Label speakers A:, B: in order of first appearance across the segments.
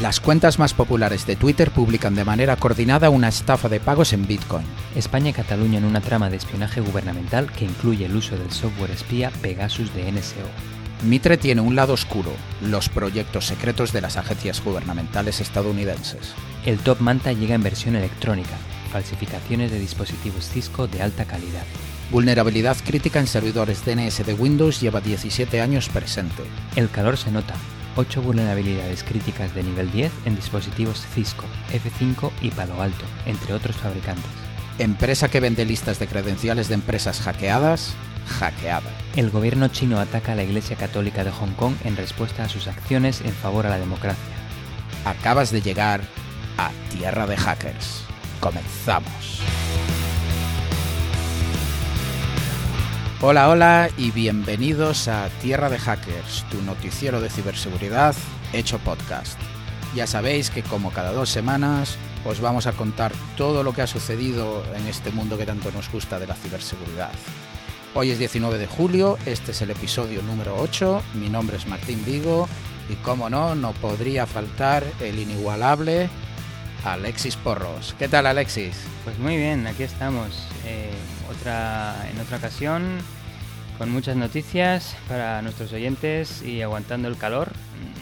A: Las cuentas más populares de Twitter publican de manera coordinada una estafa de pagos en Bitcoin.
B: España y Cataluña en una trama de espionaje gubernamental que incluye el uso del software espía Pegasus de NSO.
A: Mitre tiene un lado oscuro, los proyectos secretos de las agencias gubernamentales estadounidenses.
B: El Top Manta llega en versión electrónica, falsificaciones de dispositivos Cisco de alta calidad.
A: Vulnerabilidad crítica en servidores DNS de Windows lleva 17 años presente.
B: El calor se nota, 8 vulnerabilidades críticas de nivel 10 en dispositivos Cisco, F5 y Palo Alto, entre otros fabricantes.
A: Empresa que vende listas de credenciales de empresas hackeadas, hackeada.
B: El gobierno chino ataca a la Iglesia Católica de Hong Kong en respuesta a sus acciones en favor a la democracia.
A: Acabas de llegar a Tierra de Hackers. Comenzamos. Hola, hola y bienvenidos a Tierra de Hackers, tu noticiero de ciberseguridad hecho podcast. Ya sabéis que como cada dos semanas os vamos a contar todo lo que ha sucedido en este mundo que tanto nos gusta de la ciberseguridad. Hoy es 19 de julio, este es el episodio número 8, mi nombre es Martín Vigo y como no, no podría faltar el inigualable Alexis Porros. ¿Qué tal Alexis?
B: Pues muy bien, aquí estamos. Eh, en otra ocasión con muchas noticias para nuestros oyentes y aguantando el calor,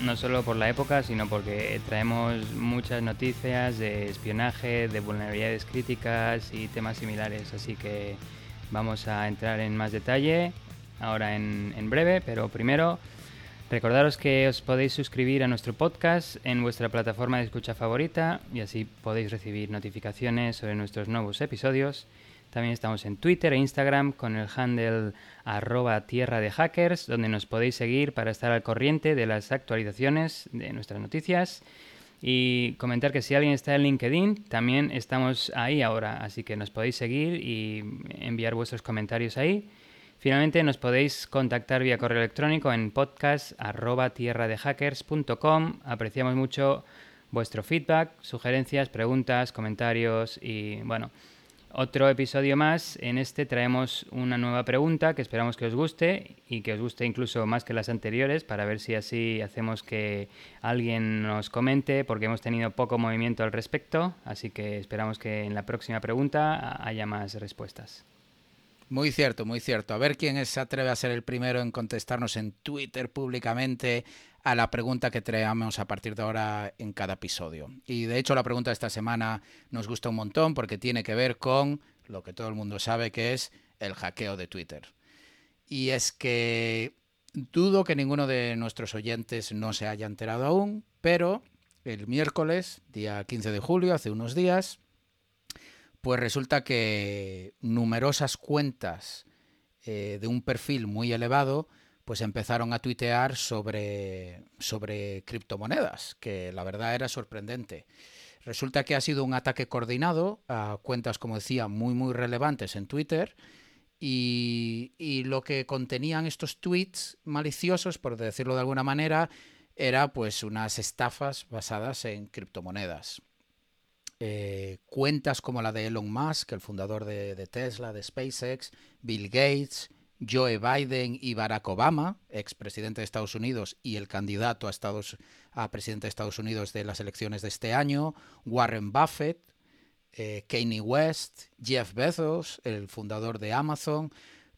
B: no solo por la época, sino porque traemos muchas noticias de espionaje, de vulnerabilidades críticas y temas similares. Así que vamos a entrar en más detalle ahora en, en breve, pero primero recordaros que os podéis suscribir a nuestro podcast en vuestra plataforma de escucha favorita y así podéis recibir notificaciones sobre nuestros nuevos episodios. También estamos en Twitter e Instagram con el handle arroba tierra de hackers, donde nos podéis seguir para estar al corriente de las actualizaciones de nuestras noticias. Y comentar que si alguien está en LinkedIn, también estamos ahí ahora, así que nos podéis seguir y enviar vuestros comentarios ahí. Finalmente nos podéis contactar vía correo electrónico en podcast.tierradehackers.com. Apreciamos mucho vuestro feedback, sugerencias, preguntas, comentarios y bueno, otro episodio más. En este traemos una nueva pregunta que esperamos que os guste y que os guste incluso más que las anteriores para ver si así hacemos que alguien nos comente porque hemos tenido poco movimiento al respecto. Así que esperamos que en la próxima pregunta haya más respuestas.
A: Muy cierto, muy cierto. A ver quién se atreve a ser el primero en contestarnos en Twitter públicamente a la pregunta que traemos a partir de ahora en cada episodio. Y de hecho la pregunta de esta semana nos gusta un montón porque tiene que ver con lo que todo el mundo sabe que es el hackeo de Twitter. Y es que dudo que ninguno de nuestros oyentes no se haya enterado aún, pero el miércoles, día 15 de julio, hace unos días, pues resulta que numerosas cuentas eh, de un perfil muy elevado pues empezaron a tuitear sobre, sobre criptomonedas, que la verdad era sorprendente. Resulta que ha sido un ataque coordinado a cuentas, como decía, muy, muy relevantes en Twitter. Y, lo que contenían estos tweets maliciosos, por decirlo de alguna manera, era pues unas estafas basadas en criptomonedas. Eh, cuentas como la de Elon Musk, el fundador de Tesla, de SpaceX, Bill Gates, Joe Biden y Barack Obama, expresidente de Estados Unidos y el candidato a, Estados, a presidente de Estados Unidos de las elecciones de este año, Warren Buffett, eh, Kanye West, Jeff Bezos, el fundador de Amazon,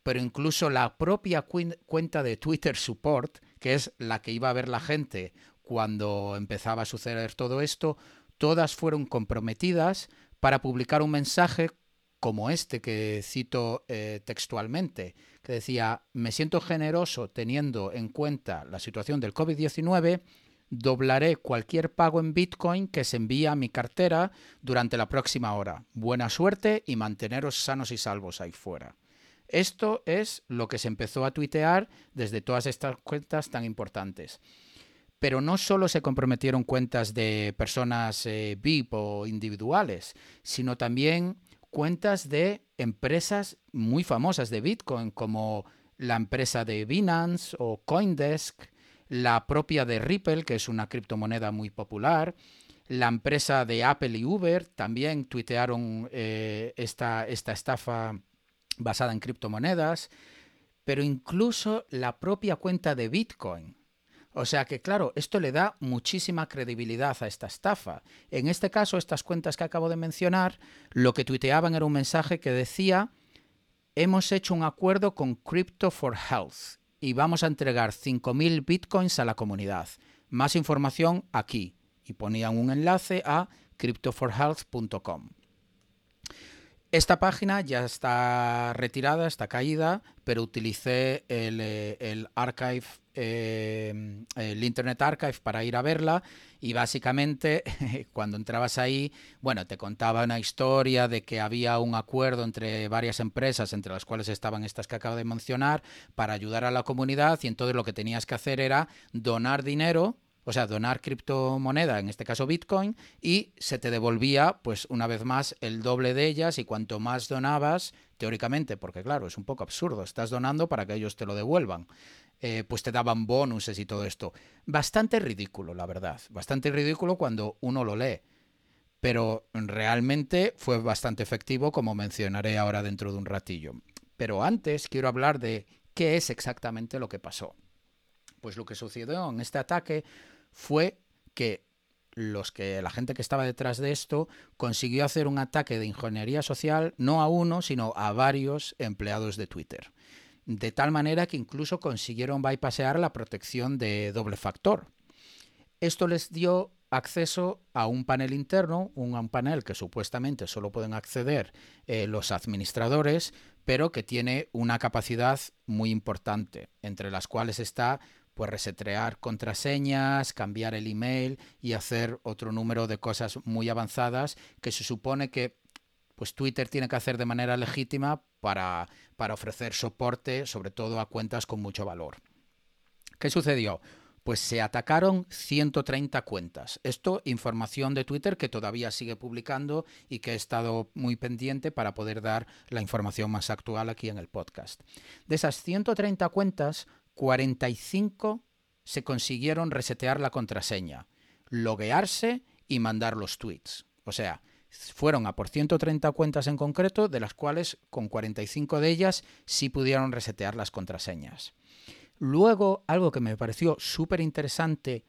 A: pero incluso la propia cuenta de Twitter Support, que es la que iba a ver la gente cuando empezaba a suceder todo esto, todas fueron comprometidas para publicar un mensaje como este que cito eh, textualmente, que decía, me siento generoso teniendo en cuenta la situación del COVID-19, doblaré cualquier pago en Bitcoin que se envíe a mi cartera durante la próxima hora. Buena suerte y manteneros sanos y salvos ahí fuera. Esto es lo que se empezó a tuitear desde todas estas cuentas tan importantes. Pero no solo se comprometieron cuentas de personas eh, VIP o individuales, sino también cuentas de empresas muy famosas de Bitcoin, como la empresa de Binance o Coindesk, la propia de Ripple, que es una criptomoneda muy popular, la empresa de Apple y Uber también tuitearon eh, esta, esta estafa basada en criptomonedas, pero incluso la propia cuenta de Bitcoin. O sea que, claro, esto le da muchísima credibilidad a esta estafa. En este caso, estas cuentas que acabo de mencionar, lo que tuiteaban era un mensaje que decía, hemos hecho un acuerdo con Crypto for Health y vamos a entregar 5.000 bitcoins a la comunidad. Más información aquí. Y ponían un enlace a cryptoforhealth.com. Esta página ya está retirada, está caída, pero utilicé el, eh, archive, eh, el Internet Archive para ir a verla y básicamente cuando entrabas ahí, bueno, te contaba una historia de que había un acuerdo entre varias empresas, entre las cuales estaban estas que acabo de mencionar, para ayudar a la comunidad y entonces lo que tenías que hacer era donar dinero o sea, donar criptomoneda, en este caso Bitcoin, y se te devolvía, pues una vez más, el doble de ellas y cuanto más donabas, teóricamente, porque claro, es un poco absurdo, estás donando para que ellos te lo devuelvan, eh, pues te daban bonuses y todo esto. Bastante ridículo, la verdad, bastante ridículo cuando uno lo lee, pero realmente fue bastante efectivo, como mencionaré ahora dentro de un ratillo. Pero antes quiero hablar de qué es exactamente lo que pasó. Pues lo que sucedió en este ataque fue que los que la gente que estaba detrás de esto consiguió hacer un ataque de ingeniería social no a uno, sino a varios empleados de Twitter. De tal manera que incluso consiguieron bypassear la protección de doble factor. Esto les dio acceso a un panel interno, un, panel que supuestamente solo pueden acceder eh, los administradores, pero que tiene una capacidad muy importante, entre las cuales está pues resetrear contraseñas, cambiar el email y hacer otro número de cosas muy avanzadas que se supone que pues Twitter tiene que hacer de manera legítima para, para ofrecer soporte, sobre todo a cuentas con mucho valor. ¿Qué sucedió? Pues se atacaron 130 cuentas. Esto, información de Twitter que todavía sigue publicando y que he estado muy pendiente para poder dar la información más actual aquí en el podcast. De esas 130 cuentas, 45 se consiguieron resetear la contraseña, loguearse y mandar los tweets. O sea, fueron a por 130 cuentas en concreto, de las cuales con 45 de ellas sí pudieron resetear las contraseñas. Luego, algo que me pareció súper interesante,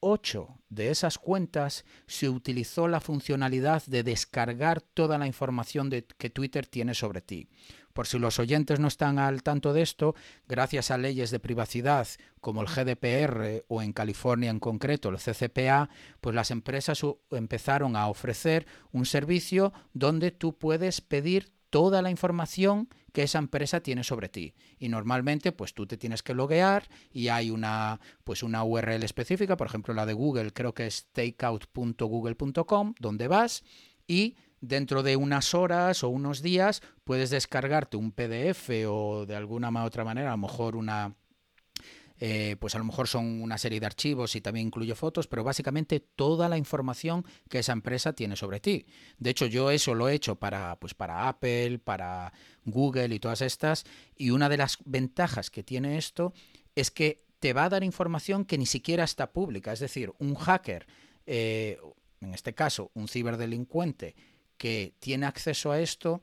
A: 8 de esas cuentas se utilizó la funcionalidad de descargar toda la información de, que Twitter tiene sobre ti. Por si los oyentes no están al tanto de esto, gracias a leyes de privacidad como el GDPR o en California en concreto el CCPA, pues las empresas empezaron a ofrecer un servicio donde tú puedes pedir toda la información que esa empresa tiene sobre ti. Y normalmente, pues tú te tienes que loguear y hay una, pues una URL específica, por ejemplo la de Google, creo que es takeout.google.com, donde vas y dentro de unas horas o unos días puedes descargarte un PDF o de alguna otra manera, a lo mejor una, eh, pues a lo mejor son una serie de archivos y también incluye fotos, pero básicamente toda la información que esa empresa tiene sobre ti. De hecho, yo eso lo he hecho para, pues para Apple, para Google y todas estas, y una de las ventajas que tiene esto es que te va a dar información que ni siquiera está pública. Es decir, un hacker, eh, en este caso un ciberdelincuente, que tiene acceso a esto,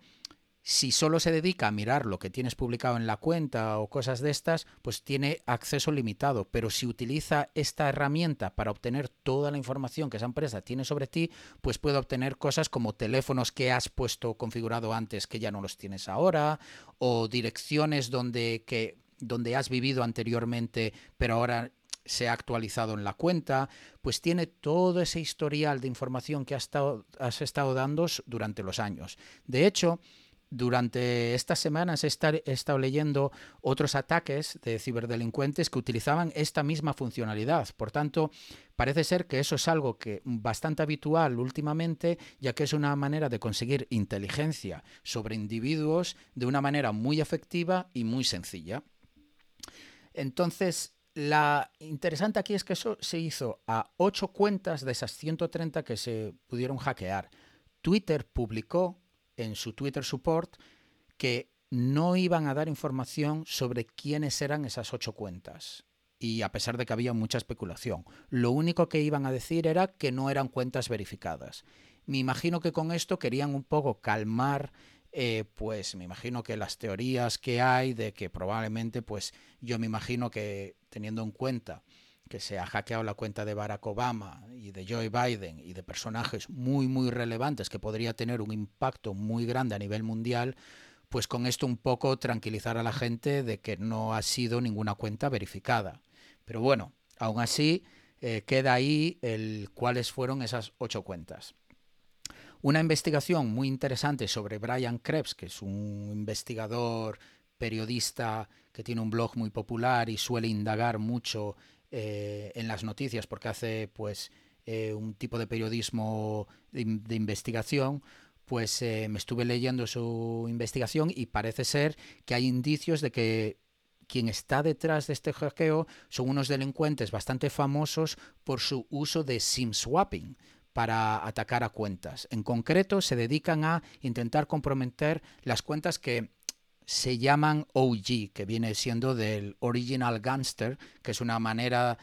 A: si solo se dedica a mirar lo que tienes publicado en la cuenta o cosas de estas, pues tiene acceso limitado. Pero si utiliza esta herramienta para obtener toda la información que esa empresa tiene sobre ti, pues puede obtener cosas como teléfonos que has puesto configurado antes que ya no los tienes ahora, o direcciones donde, que, donde has vivido anteriormente, pero ahora se ha actualizado en la cuenta, pues tiene todo ese historial de información que has estado, has estado dando durante los años. De hecho, durante estas semanas he estado leyendo otros ataques de ciberdelincuentes que utilizaban esta misma funcionalidad. Por tanto, parece ser que eso es algo que bastante habitual últimamente, ya que es una manera de conseguir inteligencia sobre individuos de una manera muy efectiva y muy sencilla. Entonces, la interesante aquí es que eso se hizo a 8 cuentas de esas 130 que se pudieron hackear. Twitter publicó en su Twitter Support que no iban a dar información sobre quiénes eran esas ocho cuentas. Y a pesar de que había mucha especulación, lo único que iban a decir era que no eran cuentas verificadas. Me imagino que con esto querían un poco calmar eh, pues me imagino que las teorías que hay de que probablemente, pues yo me imagino que teniendo en cuenta que se ha hackeado la cuenta de Barack Obama y de Joe Biden y de personajes muy, muy relevantes que podría tener un impacto muy grande a nivel mundial, pues con esto un poco tranquilizar a la gente de que no ha sido ninguna cuenta verificada. Pero bueno, aún así eh, queda ahí el cuáles fueron esas ocho cuentas. Una investigación muy interesante sobre Brian Krebs, que es un investigador periodista que tiene un blog muy popular y suele indagar mucho eh, en las noticias porque hace pues eh, un tipo de periodismo de, investigación, pues eh, me estuve leyendo su investigación y parece ser que hay indicios de que quien está detrás de este hackeo son unos delincuentes bastante famosos por su uso de SIM swapping para atacar a cuentas. En concreto, se dedican a intentar comprometer las cuentas que se llaman OG, que viene siendo del Original Gangster, que es una manera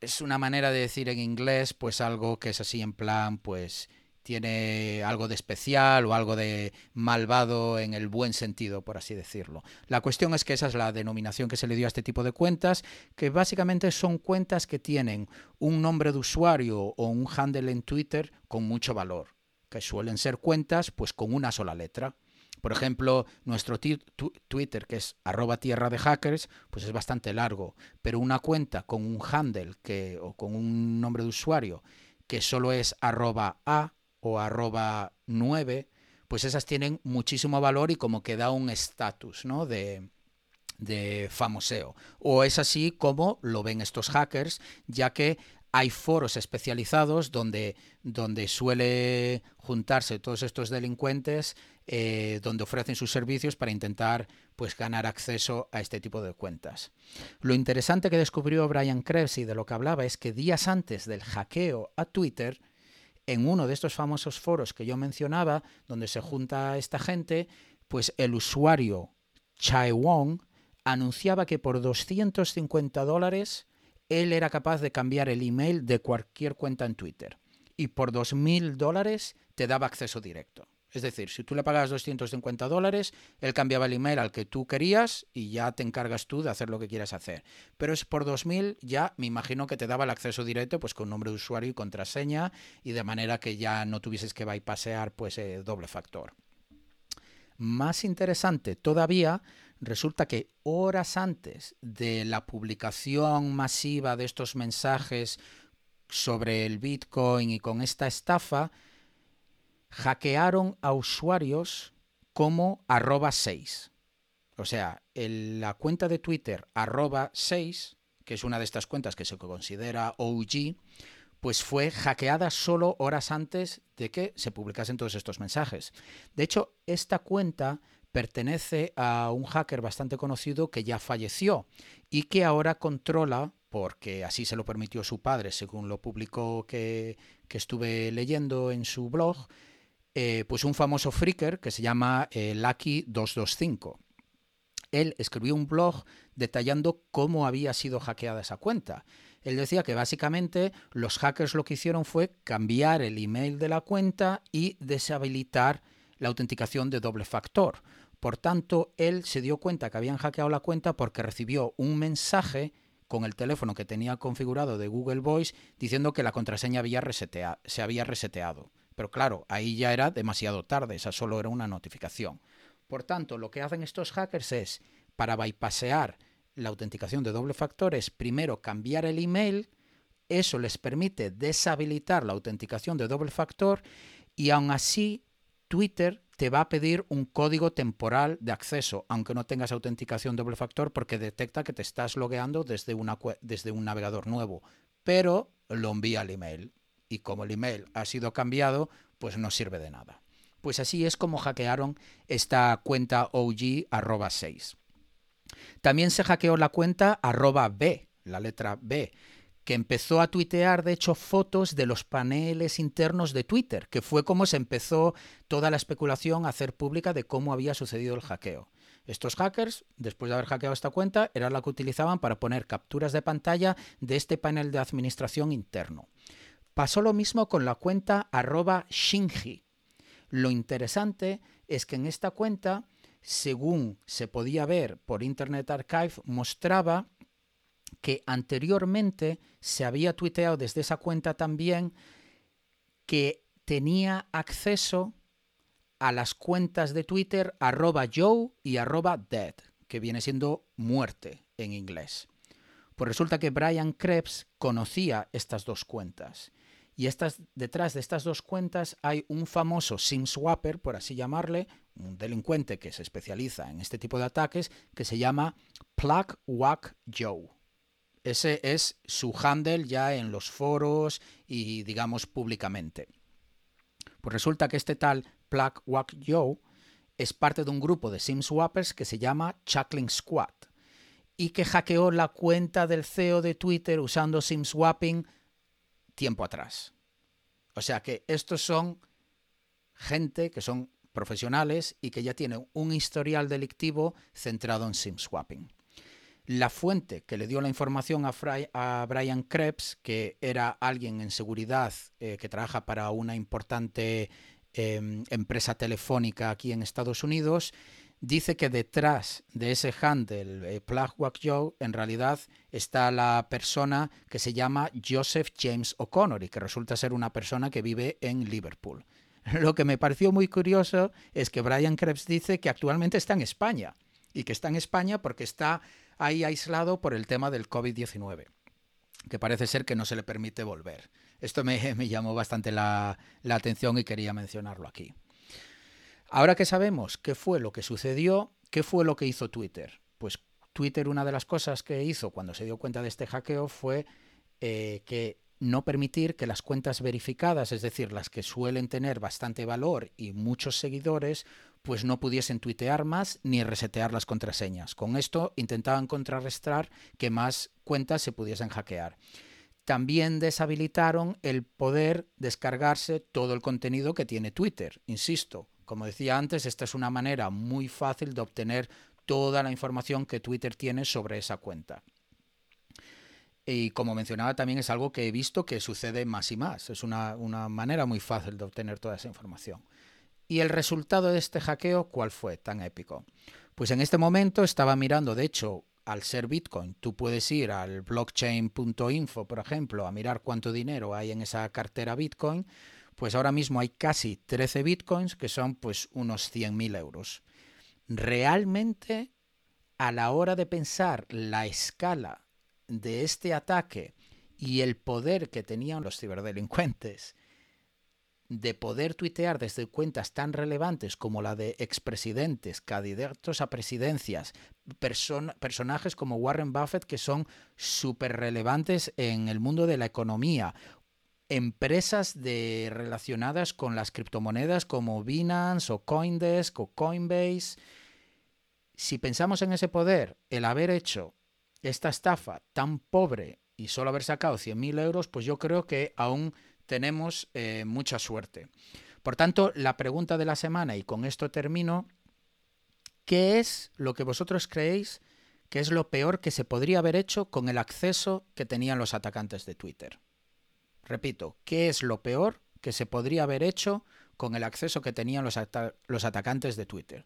A: es una manera de decir en inglés pues algo que es así en plan pues tiene algo de especial o algo de malvado en el buen sentido, por así decirlo. La cuestión es que esa es la denominación que se le dio a este tipo de cuentas, que básicamente son cuentas que tienen un nombre de usuario o un handle en Twitter con mucho valor, que suelen ser cuentas pues con una sola letra. Por ejemplo, nuestro Twitter, que es arroba tierra de hackers, pues es bastante largo, pero una cuenta con un handle que, o con un nombre de usuario que solo es arroba a o arroba 9, pues esas tienen muchísimo valor y como que da un estatus ¿no? de, de famoseo. O es así como lo ven estos hackers, ya que hay foros especializados donde, donde suele juntarse todos estos delincuentes, eh, donde ofrecen sus servicios para intentar pues, ganar acceso a este tipo de cuentas. Lo interesante que descubrió Brian Krebs y de lo que hablaba es que días antes del hackeo a Twitter, en uno de estos famosos foros que yo mencionaba, donde se junta esta gente, pues el usuario Chai Wong anunciaba que por 250 dólares él era capaz de cambiar el email de cualquier cuenta en Twitter. Y por 2.000 dólares te daba acceso directo. Es decir, si tú le pagas 250 dólares, él cambiaba el email al que tú querías y ya te encargas tú de hacer lo que quieras hacer. Pero es por 2000 ya me imagino que te daba el acceso directo pues con nombre de usuario y contraseña y de manera que ya no tuvieses que bypassear pues eh, doble factor. Más interesante todavía resulta que horas antes de la publicación masiva de estos mensajes sobre el Bitcoin y con esta estafa, hackearon a usuarios como arroba 6. O sea, la cuenta de Twitter arroba 6, que es una de estas cuentas que se considera OG, pues fue hackeada solo horas antes de que se publicasen todos estos mensajes. De hecho, esta cuenta pertenece a un hacker bastante conocido que ya falleció y que ahora controla, porque así se lo permitió su padre, según lo publicó que, estuve leyendo en su blog, eh, pues un famoso freaker que se llama eh, Lucky225. Él escribió un blog detallando cómo había sido hackeada esa cuenta. Él decía que básicamente los hackers lo que hicieron fue cambiar el email de la cuenta y deshabilitar la autenticación de doble factor. Por tanto, él se dio cuenta que habían hackeado la cuenta porque recibió un mensaje con el teléfono que tenía configurado de Google Voice diciendo que la contraseña había se había reseteado. Pero claro, ahí ya era demasiado tarde, esa solo era una notificación. Por tanto, lo que hacen estos hackers es, para bypassear la autenticación de doble factor, es primero cambiar el email, eso les permite deshabilitar la autenticación de doble factor y aún así Twitter te va a pedir un código temporal de acceso, aunque no tengas autenticación doble factor, porque detecta que te estás logueando desde, desde un navegador nuevo, pero lo envía al email. Y como el email ha sido cambiado, pues no sirve de nada. Pues así es como hackearon esta cuenta OG arroba 6. También se hackeó la cuenta arroba B, la letra B, que empezó a tuitear, de hecho, fotos de los paneles internos de Twitter, que fue como se empezó toda la especulación a hacer pública de cómo había sucedido el hackeo. Estos hackers, después de haber hackeado esta cuenta, era la que utilizaban para poner capturas de pantalla de este panel de administración interno. Pasó lo mismo con la cuenta arroba Shinji. Lo interesante es que en esta cuenta, según se podía ver por Internet Archive, mostraba que anteriormente se había tuiteado desde esa cuenta también que tenía acceso a las cuentas de Twitter arroba Joe y arroba dead, que viene siendo muerte en inglés. Pues resulta que Brian Krebs conocía estas dos cuentas. Y estas, detrás de estas dos cuentas hay un famoso SIM swapper, por así llamarle, un delincuente que se especializa en este tipo de ataques, que se llama Plug Whack Joe. Ese es su handle ya en los foros y digamos públicamente. Pues resulta que este tal Plug Whack Joe es parte de un grupo de SIM swappers que se llama Chuckling Squad y que hackeó la cuenta del CEO de Twitter usando SIM swapping tiempo atrás. O sea que estos son gente que son profesionales y que ya tienen un historial delictivo centrado en SIM swapping. La fuente que le dio la información a, Brian Krebs, que era alguien en seguridad eh, que trabaja para una importante em, empresa telefónica aquí en Estados Unidos, dice que detrás de ese handle, eh, Joe, en realidad está la persona que se llama Joseph James O'Connor y que resulta ser una persona que vive en Liverpool. Lo que me pareció muy curioso es que Brian Krebs dice que actualmente está en España y que está en España porque está ahí aislado por el tema del COVID-19, que parece ser que no se le permite volver. Esto me, llamó bastante la atención y quería mencionarlo aquí. Ahora que sabemos qué fue lo que sucedió, ¿qué fue lo que hizo Twitter? Pues Twitter una de las cosas que hizo cuando se dio cuenta de este hackeo fue eh, que no permitir que las cuentas verificadas, es decir, las que suelen tener bastante valor y muchos seguidores, pues no pudiesen tuitear más ni resetear las contraseñas. Con esto intentaban contrarrestar que más cuentas se pudiesen hackear. También deshabilitaron el poder descargarse todo el contenido que tiene Twitter. Insisto, como decía antes, esta es una manera muy fácil de obtener toda la información que Twitter tiene sobre esa cuenta. Y como mencionaba, también es algo que he visto que sucede más y más. Es una, manera muy fácil de obtener toda esa información. ¿Y el resultado de este hackeo cuál fue tan épico? Pues en este momento estaba mirando, de hecho, al ser Bitcoin, tú puedes ir al blockchain.info, por ejemplo, a mirar cuánto dinero hay en esa cartera Bitcoin pues ahora mismo hay casi 13 bitcoins que son pues unos 100.000 euros. Realmente, a la hora de pensar la escala de este ataque y el poder que tenían los ciberdelincuentes de poder tuitear desde cuentas tan relevantes como la de expresidentes, candidatos a presidencias, personajes como Warren Buffett que son súper relevantes en el mundo de la economía, empresas relacionadas con las criptomonedas como Binance o Coindesk o Coinbase. Si pensamos en ese poder, el haber hecho esta estafa tan pobre y solo haber sacado 100.000 euros, pues yo creo que aún tenemos eh, mucha suerte. Por tanto, la pregunta de la semana, y con esto termino, ¿qué es lo que vosotros creéis que es lo peor que se podría haber hecho con el acceso que tenían los atacantes de Twitter? Repito, ¿qué es lo peor que se podría haber hecho con el acceso que tenían los, atacantes de Twitter?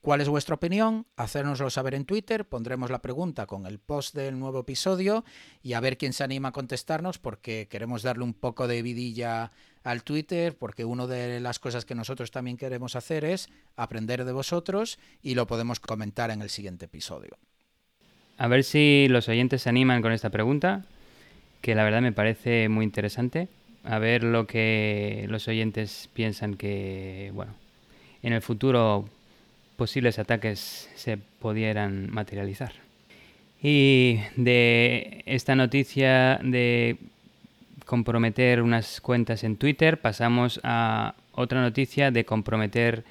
A: ¿Cuál es vuestra opinión? Hacérnoslo saber en Twitter, pondremos la pregunta con el post del nuevo episodio y a ver quién se anima a contestarnos porque queremos darle un poco de vidilla al Twitter porque una de las cosas que nosotros también queremos hacer es aprender de vosotros y lo podemos comentar en el siguiente episodio.
B: A ver si los oyentes se animan con esta pregunta que la verdad me parece muy interesante. A ver lo que los oyentes piensan que, bueno, en el futuro posibles ataques se pudieran materializar. Y de esta noticia de comprometer unas cuentas en Twitter pasamos a otra noticia de comprometer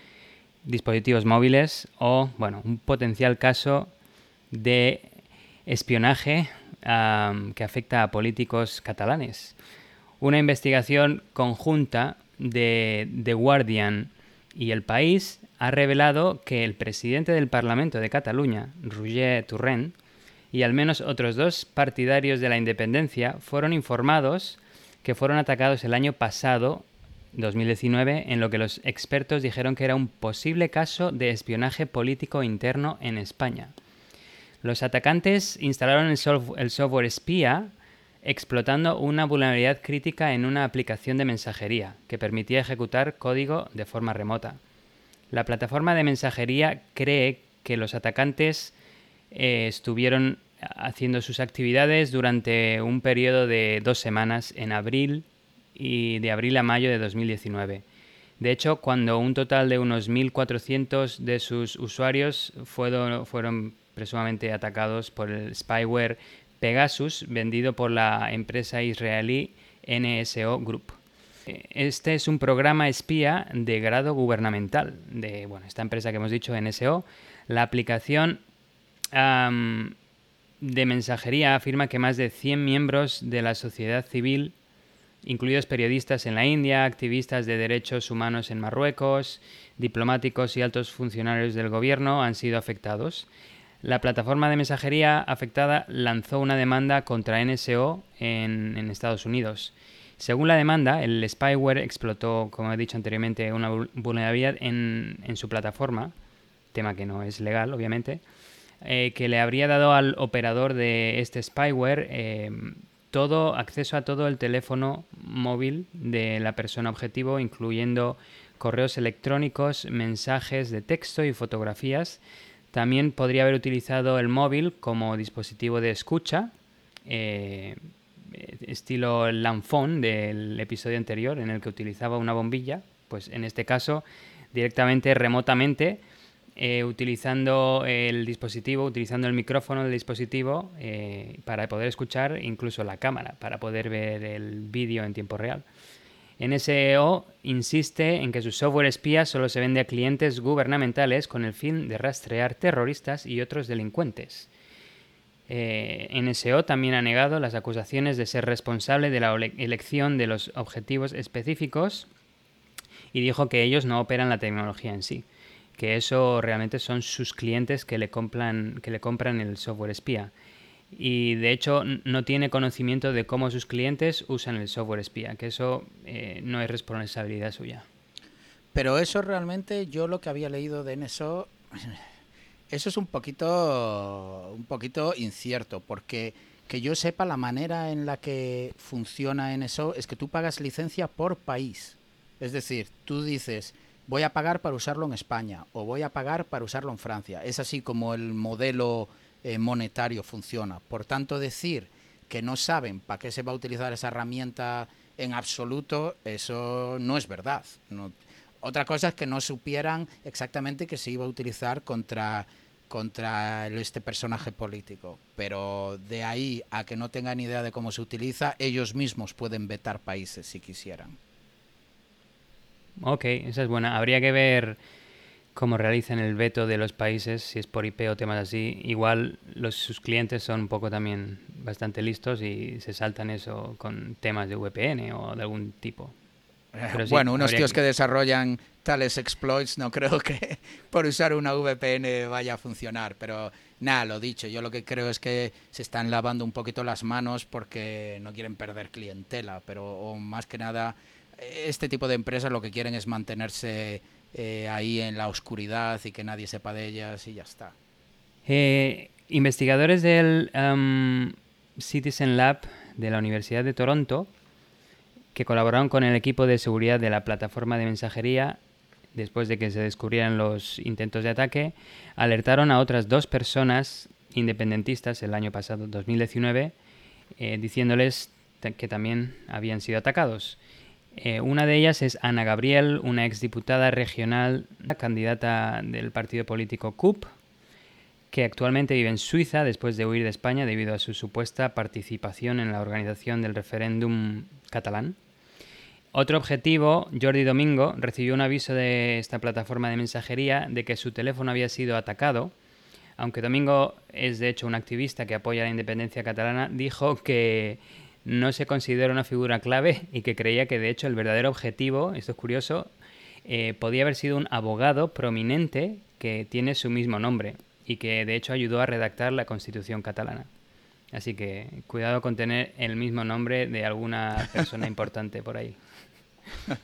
B: dispositivos móviles o, bueno, un potencial caso de espionaje que afecta a políticos catalanes. Una investigación conjunta de The Guardian y El País ha revelado que el presidente del Parlamento de Cataluña, Roger Turrent, y al menos otros dos partidarios de la independencia fueron informados que fueron atacados el año pasado, 2019, en lo que los expertos dijeron que era un posible caso de espionaje político interno en España. Los atacantes instalaron el, software espía explotando una vulnerabilidad crítica en una aplicación de mensajería que permitía ejecutar código de forma remota. La plataforma de mensajería cree que los atacantes eh, estuvieron haciendo sus actividades durante un periodo de dos semanas en abril y de abril a mayo de 2019. De hecho, cuando un total de unos 1.400 de sus usuarios fueron, fueron presumamente atacados por el spyware Pegasus, vendido por la empresa israelí NSO Group. Este es un programa espía de grado gubernamental de bueno, esta empresa que hemos dicho, NSO. La aplicación de mensajería afirma que más de 100 miembros de la sociedad civil incluidos periodistas en la India, activistas de derechos humanos en Marruecos, diplomáticos y altos funcionarios del gobierno han sido afectados. La plataforma de mensajería afectada lanzó una demanda contra NSO en, Estados Unidos. Según la demanda, el spyware explotó, como he dicho anteriormente, una vulnerabilidad en, su plataforma, tema que no es legal, obviamente, eh, que le habría dado al operador de este spyware eh, todo acceso a todo el teléfono móvil de la persona objetivo, incluyendo correos electrónicos, mensajes de texto y fotografías. También podría haber utilizado el móvil como dispositivo de escucha, eh, estilo Lanfón del episodio anterior, en el que utilizaba una bombilla. Pues en este caso, directamente remotamente eh, utilizando el dispositivo, utilizando el micrófono del dispositivo eh, para poder escuchar incluso la cámara, para poder ver el vídeo en tiempo real. NSO insiste en que su software espía solo se vende a clientes gubernamentales con el fin de rastrear terroristas y otros delincuentes. Eh, NSO también ha negado las acusaciones de ser responsable de la elección de los objetivos específicos y dijo que ellos no operan la tecnología en sí que eso realmente son sus clientes que le compran, que le compran el software espía. Y de hecho no tiene conocimiento de cómo sus clientes usan el software espía, que eso eh, no es responsabilidad suya.
A: Pero eso realmente yo lo que había leído de NSO, eso es un poquito, un poquito incierto, porque que yo sepa la manera en la que funciona NSO es que tú pagas licencia por país. Es decir, tú dices, voy a pagar para usarlo en España o voy a pagar para usarlo en Francia. Es así como el modelo eh, monetario funciona. Por tanto, decir que no saben para qué se va a utilizar esa herramienta en absoluto, eso no es verdad. Otra cosa es que no supieran exactamente que se iba a utilizar contra contra este personaje político, pero de ahí a que no tengan idea de cómo se utiliza, ellos mismos pueden vetar países si quisieran.
B: Ok, esa es buena. Habría que ver cómo realizan el veto de los países, si es por IP o temas así. Igual los, sus clientes son un poco también bastante listos y se saltan eso con temas de VPN o de algún tipo.
A: bueno, unos tíos que... desarrollan tales exploits no creo que por usar una VPN vaya a funcionar, pero nada, lo dicho, yo lo que creo es que se están lavando un poquito las manos porque no quieren perder clientela, pero más que nada este tipo de empresas lo que quieren es mantenerse eh, ahí en la oscuridad y que nadie sepa de ellas y ya está.
B: Eh, investigadores del um, Citizen Lab de la Universidad de Toronto, que colaboraron con el equipo de seguridad de la plataforma de mensajería después de que se descubrieran los intentos de ataque, alertaron a otras dos personas independentistas el año pasado, 2019, eh, diciéndoles que también habían sido atacados. Eh, una de ellas es Ana Gabriel, una exdiputada regional, candidata del partido político CUP, que actualmente vive en Suiza después de huir de España debido a su supuesta participación en la organización del referéndum catalán. Otro objetivo, Jordi Domingo, recibió un aviso de esta plataforma de mensajería de que su teléfono había sido atacado. Aunque Domingo es de hecho un activista que apoya la independencia catalana, dijo que no se considera una figura clave y que creía que de hecho el verdadero objetivo, esto es curioso, eh, podía haber sido un abogado prominente que tiene su mismo nombre y que de hecho ayudó a redactar la Constitución catalana. Así que cuidado con tener el mismo nombre de alguna persona importante por ahí.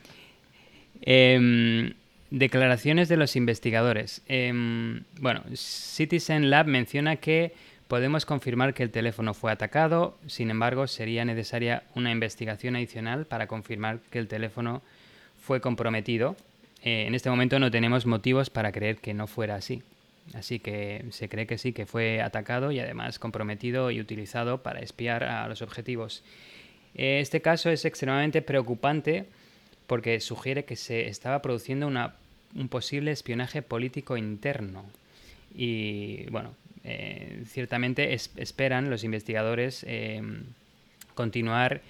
B: Em, Declaraciones de los investigadores. Em, bueno, Citizen Lab menciona que podemos confirmar que el teléfono fue atacado, sin embargo, sería necesaria una investigación adicional para confirmar que el teléfono fue comprometido. Eh, en este momento no tenemos motivos para creer que no fuera así. Así que se cree que sí, que fue atacado y además comprometido y utilizado para espiar a los objetivos. Este caso es extremadamente preocupante porque sugiere que se estaba produciendo un posible espionaje político interno. Y bueno, eh, ciertamente esperan los investigadores eh, continuar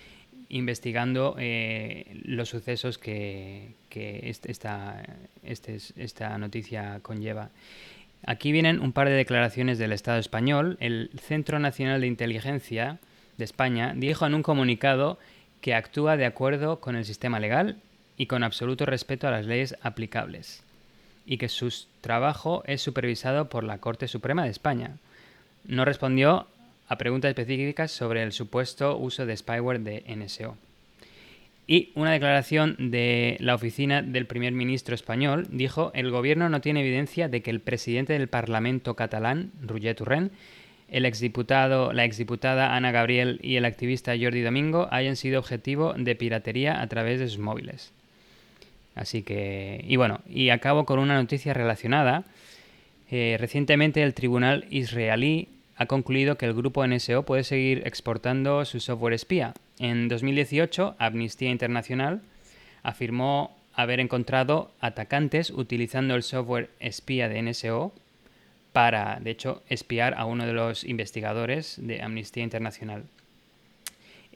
B: investigando eh, los sucesos que, esta, este esta noticia conlleva. Aquí vienen un par de declaraciones del Estado español. El Centro Nacional de Inteligencia de España dijo en un comunicado que actúa de acuerdo con el sistema legal y con absoluto respeto a las leyes aplicables, y que su trabajo es supervisado por la Corte Suprema de España. No respondió a preguntas específicas sobre el supuesto uso de spyware de NSO. Y una declaración de la oficina del primer ministro español dijo: el gobierno no tiene evidencia de que el presidente del Parlamento catalán, Roger Turren, el exdiputado, la exdiputada Ana Gabriel y el activista Jordi Domingo hayan sido objetivo de piratería a través de sus móviles. Así que, y bueno, y acabo con una noticia relacionada. Eh, recientemente el tribunal israelí ha concluido que el grupo NSO puede seguir exportando su software espía. En 2018, Amnistía Internacional afirmó haber encontrado atacantes utilizando el software espía de NSO para, de hecho, espiar a uno de los investigadores de Amnistía Internacional.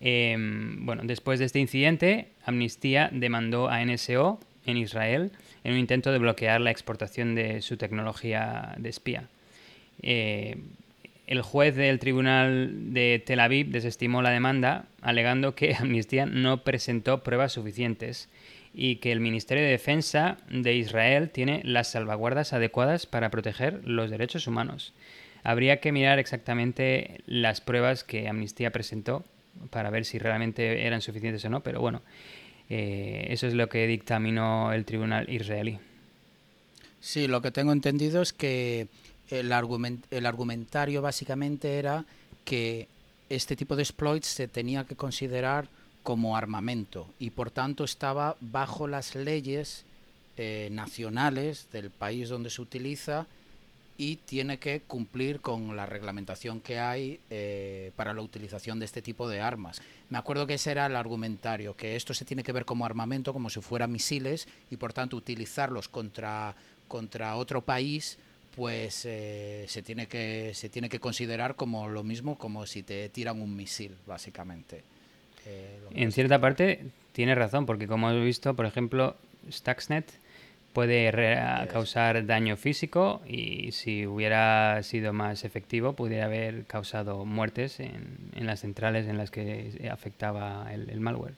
B: Em, bueno, después de este incidente, Amnistía demandó a NSO en Israel en un intento de bloquear la exportación de su tecnología de espía. Eh, el juez del Tribunal de Tel Aviv desestimó la demanda, alegando que Amnistía no presentó pruebas suficientes y que el Ministerio de Defensa de Israel tiene las salvaguardas adecuadas para proteger los derechos humanos. Habría que mirar exactamente las pruebas que Amnistía presentó para ver si realmente eran suficientes o no, pero bueno, eh, eso es lo que dictaminó el tribunal israelí.
A: Sí, lo que tengo entendido es que el, el argumentario básicamente era que este tipo de exploits se tenía que considerar como armamento y por tanto estaba bajo las leyes eh, nacionales del país donde se utiliza y tiene que cumplir con la reglamentación que hay eh, para la utilización de este tipo de armas. Me acuerdo que ese era el argumentario, que esto se tiene que ver como armamento, como si fueran misiles, y por tanto utilizarlos contra, contra otro país pues eh, se, tiene que, se tiene que considerar como lo mismo como si te tiran un misil, básicamente.
B: Eh, en cierta parte tiene razón, porque como he visto, por ejemplo, Stuxnet puede causar daño físico y si hubiera sido más efectivo pudiera haber causado muertes en, en las centrales en las que afectaba el, el malware.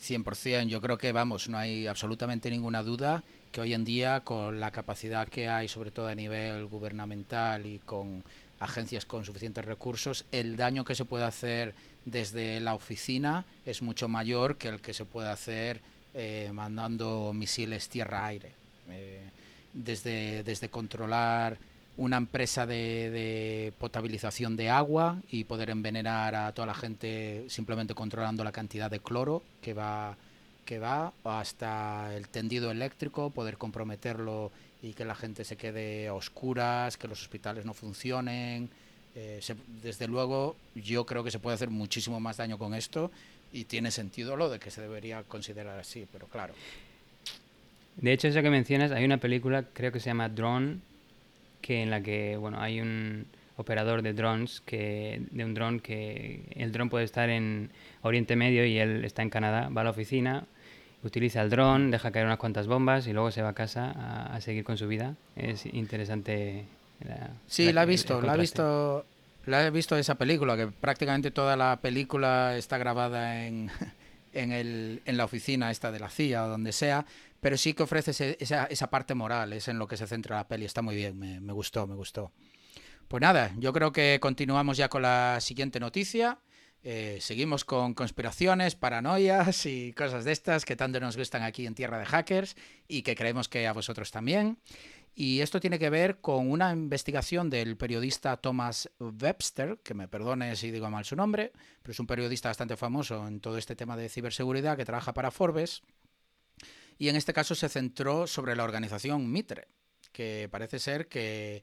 A: 100%, yo creo que vamos, no hay absolutamente ninguna duda que hoy en día con la capacidad que hay, sobre todo a nivel gubernamental y con agencias con suficientes recursos, el daño que se puede hacer desde la oficina es mucho mayor que el que se puede hacer eh, mandando misiles tierra-aire. Eh, desde, desde controlar una empresa de, de, potabilización de agua y poder envenenar a toda la gente simplemente controlando la cantidad de cloro que va que va hasta el tendido eléctrico, poder comprometerlo y que la gente se quede a oscuras, que los hospitales no funcionen. Eh, desde luego, yo creo que se puede hacer muchísimo más daño con esto y tiene sentido lo de que se debería considerar así, pero claro.
B: De hecho, eso que mencionas, hay una película, creo que se llama Drone, que en la que, bueno, hay un operador de drones que de un dron que el dron puede estar en Oriente Medio y él está en Canadá, va a la oficina, utiliza el dron, deja caer unas cuantas bombas y luego se va a casa a, seguir con su vida. Es interesante.
A: sí, la, he visto, la he visto, la he visto esa película, que prácticamente toda la película está grabada en, en, el, en la oficina esta de la CIA o donde sea, pero sí que ofrece esa, esa parte moral, es en lo que se centra la peli, está muy bien, me, me gustó, me gustó. Pues nada, yo creo que continuamos ya con la siguiente noticia Eh, seguimos con conspiraciones, paranoias y cosas de estas que tanto nos gustan aquí en Tierra de Hackers y que creemos que a vosotros también. Y esto tiene que ver con una investigación del periodista Thomas Webster, que me perdone si digo mal su nombre, pero es un periodista bastante famoso en todo este tema de ciberseguridad que trabaja para Forbes. Y en este caso se centró sobre la organización Mitre, que parece ser que,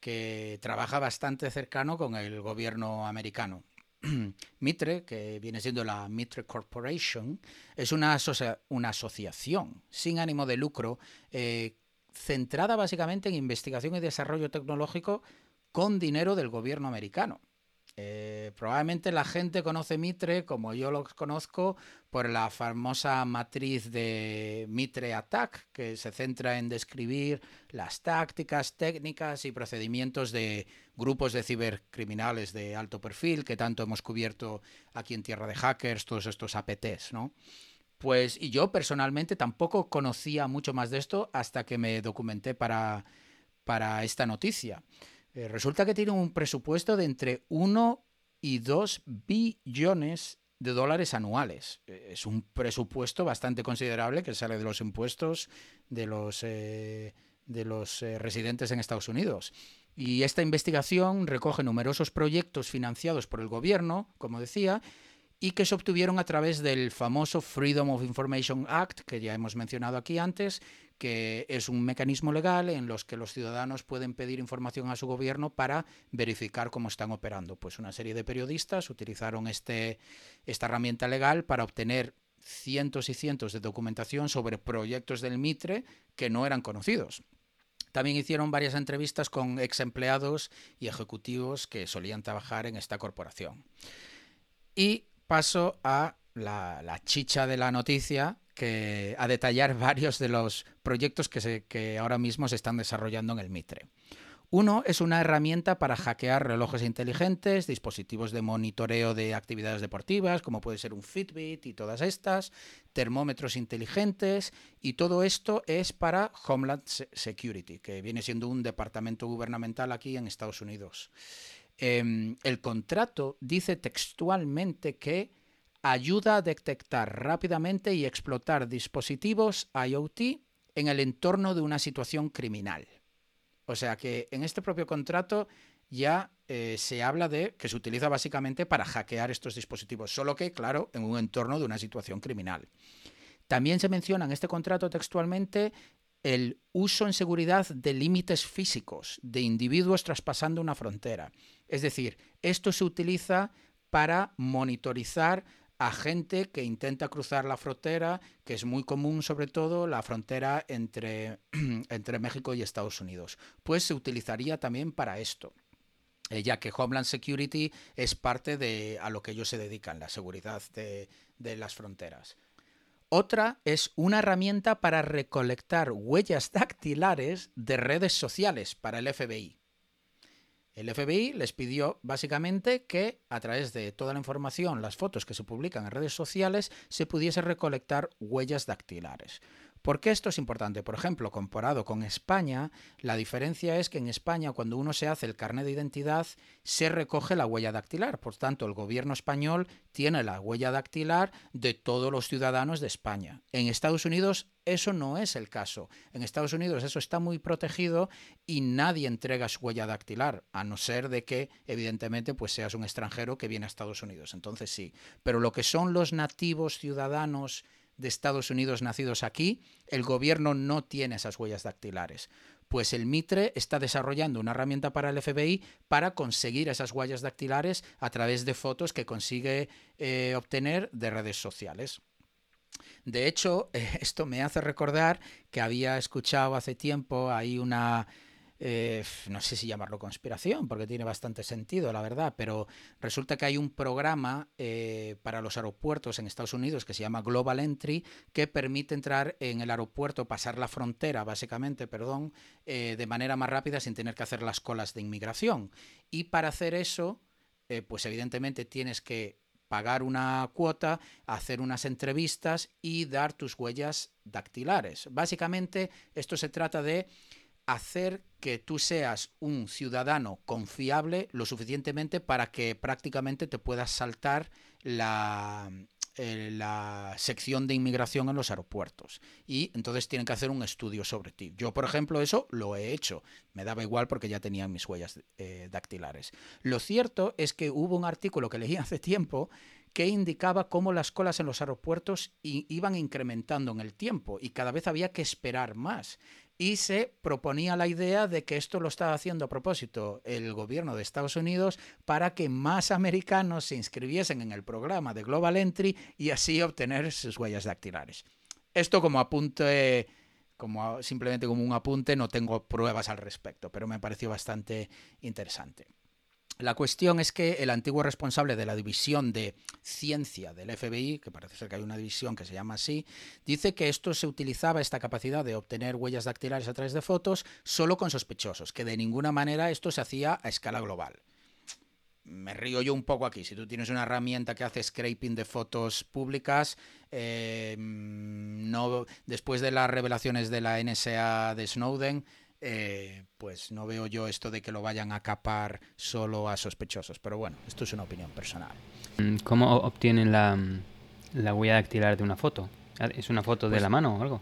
A: que trabaja bastante cercano con el gobierno americano. Mitre, que viene siendo la Mitre Corporation, es una, una asociación sin ánimo de lucro eh, centrada básicamente en investigación y desarrollo tecnológico con dinero del gobierno americano. Eh, probablemente la gente conoce Mitre, como yo lo conozco, por la famosa matriz de Mitre Attack, que se centra en describir las tácticas, técnicas y procedimientos de grupos de cibercriminales de alto perfil que tanto hemos cubierto aquí en Tierra de Hackers, todos estos APTs, ¿no? Pues, y yo personalmente tampoco conocía mucho más de esto hasta que me documenté para, para esta noticia. Eh, resulta que tiene un presupuesto de entre 1 y 2 billones de dólares anuales. Eh, es un presupuesto bastante considerable que sale de los impuestos de los, eh, de los residentes en Estados Unidos. Y esta investigación recoge numerosos proyectos financiados por el gobierno, como decía, y que se obtuvieron a través del famoso Freedom of Information Act, que ya hemos mencionado aquí antes, que es un mecanismo legal en los que los ciudadanos pueden pedir información a su gobierno para verificar cómo están operando. Pues una serie de periodistas utilizaron este, esta herramienta legal para obtener cientos y cientos de documentación sobre proyectos del Mitre que no eran conocidos. También hicieron varias entrevistas con ex empleados y ejecutivos que solían trabajar en esta corporación. Y paso a la, chicha de la noticia, que, a detallar varios de los proyectos que, se, que ahora mismo se están desarrollando en el Mitre. Uno es una herramienta para hackear relojes inteligentes, dispositivos de monitoreo de actividades deportivas, como puede ser un Fitbit y todas estas, termómetros inteligentes, y todo esto es para Homeland Security, que viene siendo un departamento gubernamental aquí en Estados Unidos. Em, el contrato dice textualmente que ayuda a detectar rápidamente y explotar dispositivos IoT en el entorno de una situación criminal. O sea que en este propio contrato ya eh, se habla de que se utiliza básicamente para hackear estos dispositivos, solo que, claro, en un entorno de una situación criminal. También se menciona en este contrato textualmente el uso en seguridad de límites físicos de individuos traspasando una frontera. Es decir, esto se utiliza para monitorizar a gente que intenta cruzar la frontera, que es muy común sobre todo la frontera entre, entre México y Estados Unidos. Pues se utilizaría también para esto eh, ya que Homeland Security es parte de a lo que ellos se dedican, la seguridad de, de las fronteras. Otra es una herramienta para recolectar huellas dactilares de redes sociales para el FBI. El FBI les pidió básicamente que a través de toda la información, las fotos que se publican en redes sociales, se pudiese recolectar huellas dactilares. ¿Por qué esto es importante? Por ejemplo, comparado con España, la diferencia es que en España cuando uno se hace el carnet de identidad se recoge la huella dactilar. Por tanto, el gobierno español tiene la huella dactilar de todos los ciudadanos de España. En Estados Unidos eso no es el caso. En Estados Unidos eso está muy protegido y nadie entrega su huella dactilar, a no ser de que, evidentemente, pues seas un extranjero que viene a Estados Unidos. Entonces sí. Pero lo que son los nativos ciudadanos de Estados Unidos nacidos aquí, el gobierno no tiene esas huellas dactilares. Pues el Mitre está desarrollando una herramienta para el FBI para conseguir esas huellas dactilares a través de fotos que consigue eh, obtener de redes sociales. De hecho, esto me hace recordar que había escuchado hace tiempo ahí una eh, no sé si llamarlo conspiración, porque tiene bastante sentido, la verdad, pero resulta que hay un programa eh, para los aeropuertos en Estados Unidos que se llama Global Entry, que permite entrar en el aeropuerto, pasar la frontera, básicamente, perdón, eh, de manera más rápida sin tener que hacer las colas de inmigración. Y para hacer eso, pues evidentemente tienes que pagar una cuota, hacer unas entrevistas y dar tus huellas dactilares. Básicamente, esto se trata de hacer que tú seas un ciudadano confiable lo suficientemente para que prácticamente te puedas saltar la, eh, la sección de inmigración en los aeropuertos. Y entonces tienen que hacer un estudio sobre ti. Yo, por ejemplo, eso lo he hecho. Me daba igual porque ya tenía mis huellas eh, dactilares. Lo cierto es que hubo un artículo que leí hace tiempo que indicaba cómo las colas en los aeropuertos iban incrementando en el tiempo y cada vez había que esperar más y se proponía la idea de que esto lo estaba haciendo a propósito el gobierno de Estados Unidos para que más americanos se inscribiesen en el programa de Global Entry y así obtener sus huellas dactilares. Esto como apunte, como simplemente como un apunte, no tengo pruebas al respecto, pero me pareció bastante interesante. La cuestión es que el antiguo responsable de la división de ciencia del FBI, que parece ser que hay una división que se llama así, dice que esto se utilizaba, esta capacidad de obtener huellas dactilares a través de fotos, solo con sospechosos, que de ninguna manera esto se hacía a escala global. Me río yo un poco aquí. Si tú tienes una herramienta que hace scraping de fotos públicas, eh, no, después de las revelaciones de la NSA de Snowden, eh, pues no veo yo esto de que lo vayan a capar solo a sospechosos. Pero bueno, esto es una opinión personal.
B: Mm, ¿Cómo obtienen la, la huella dactilar de una foto? ¿Es una foto de pues la mano o algo?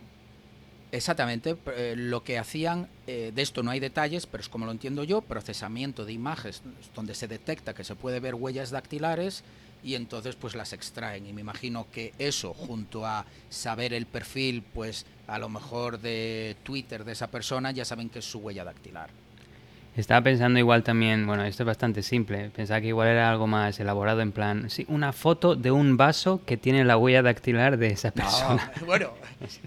A: Exactamente, eh, lo que hacían, eh, de esto no hay detalles, pero es como lo entiendo yo, procesamiento de imágenes donde se detecta que se puede ver huellas dactilares y entonces pues las extraen y me imagino que eso junto a saber el perfil pues a lo mejor de Twitter de esa persona ya saben que es su huella dactilar.
B: Estaba pensando igual también, bueno, esto es bastante simple, pensaba que igual era algo más elaborado en plan, sí, una foto de un vaso que tiene la huella dactilar de esa persona.
A: bueno,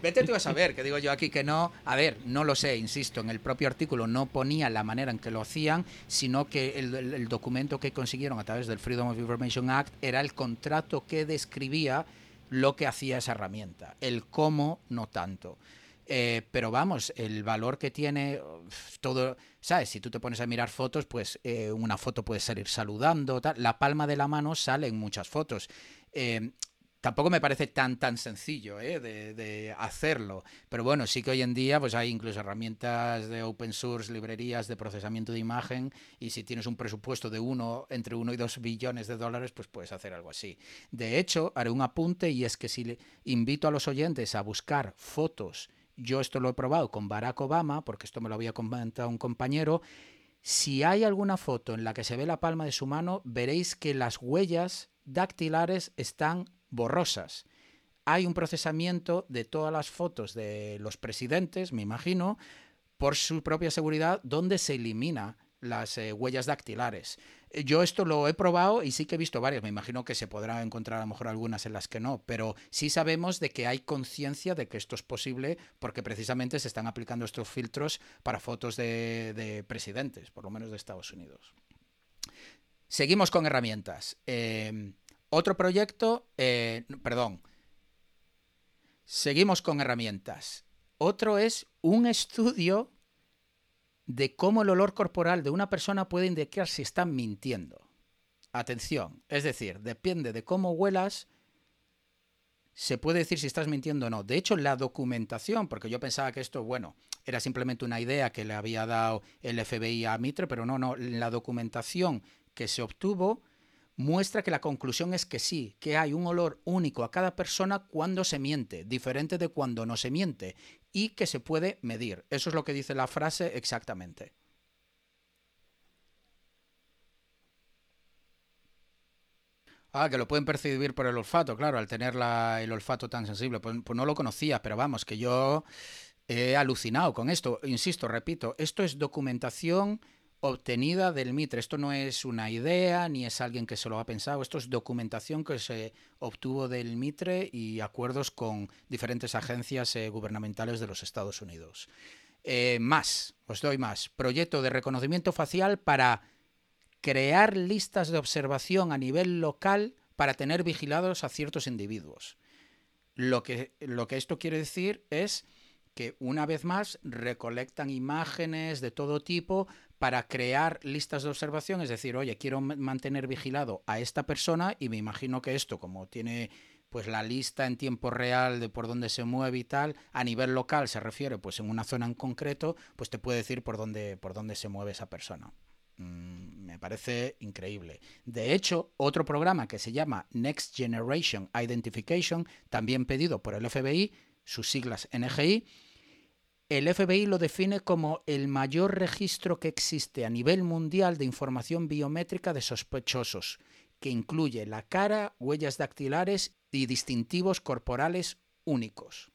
A: vete tú a saber, que digo yo aquí que no, a ver, no lo sé, insisto, en el propio artículo no ponía la manera en que lo hacían, sino que el, el documento que consiguieron a través del Freedom of Information Act era el contrato que describía lo que hacía esa herramienta, el cómo no tanto. Eh, pero vamos, el valor que tiene todo, ¿sabes? Si tú te pones a mirar fotos, pues eh, una foto puede salir saludando, tal. la palma de la mano sale en muchas fotos. Eh, tampoco me parece tan tan sencillo ¿eh? de, hacerlo. Pero bueno, sí que hoy en día pues hay incluso herramientas de open source, librerías de procesamiento de imagen, y si tienes un presupuesto de uno, entre 1 y 2 billones de dólares, pues puedes hacer algo así. De hecho, haré un apunte y es que si le invito a los oyentes a buscar fotos yo esto lo he probado con Barack Obama, porque esto me lo había comentado un compañero, si hay alguna foto en la que se ve la palma de su mano, veréis que las huellas dactilares están borrosas. Hay un procesamiento de todas las fotos de los presidentes, me imagino, por su propia seguridad, donde se elimina las eh, huellas dactilares. Eh, yo esto lo he probado y sí que he visto varias. Me imagino que se podrá encontrar a lo mejor algunas en las que no, pero sí sabemos de que hay conciencia de que esto es posible porque precisamente se están aplicando estos filtros para fotos de, presidentes, por lo menos de Estados Unidos. Seguimos con herramientas. Em, otro proyecto, eh, perdón. Seguimos con herramientas. Otro es un estudio de cómo el olor corporal de una persona puede indicar si están mintiendo. Atención, es decir, depende de cómo huelas, se puede decir si estás mintiendo o no. De hecho, la documentación, porque yo pensaba que esto, bueno, era simplemente una idea que le había dado el FBI a Mitre, pero no, no, la documentación que se obtuvo muestra que la conclusión es que sí, que hay un olor único a cada persona cuando se miente, diferente de cuando no se miente, y que se puede medir. Eso es lo que dice la frase exactamente. Ah, que lo pueden percibir por el olfato, claro, al tener el olfato tan sensible. Pues, pues no lo conocía, pero vamos, que yo he alucinado con esto. Insisto, repito, esto es documentación obtenida del Mitre. Esto no es una idea ni es alguien que se lo ha pensado. Esto es documentación que se obtuvo del Mitre y acuerdos con diferentes agencias eh, gubernamentales de los Estados Unidos. Eh, más, os doy más. Proyecto de reconocimiento facial para crear listas de observación a nivel local para tener vigilados a ciertos individuos. Lo que, lo que esto quiere decir es que una vez más recolectan imágenes de todo tipo para crear listas de observación, es decir, oye, quiero mantener vigilado a esta persona y me imagino que esto, como tiene pues la lista en tiempo real de por dónde se mueve y tal, a nivel local se refiere pues en una zona en concreto, pues te puede decir por dónde, por dónde se mueve esa persona. Mm, me parece increíble. De hecho, otro programa que se llama Next Generation Identification, también pedido por el FBI, sus siglas NGI, el FBI lo define como el mayor registro que existe a nivel mundial de información biométrica de sospechosos, que incluye la cara, huellas dactilares y distintivos corporales únicos.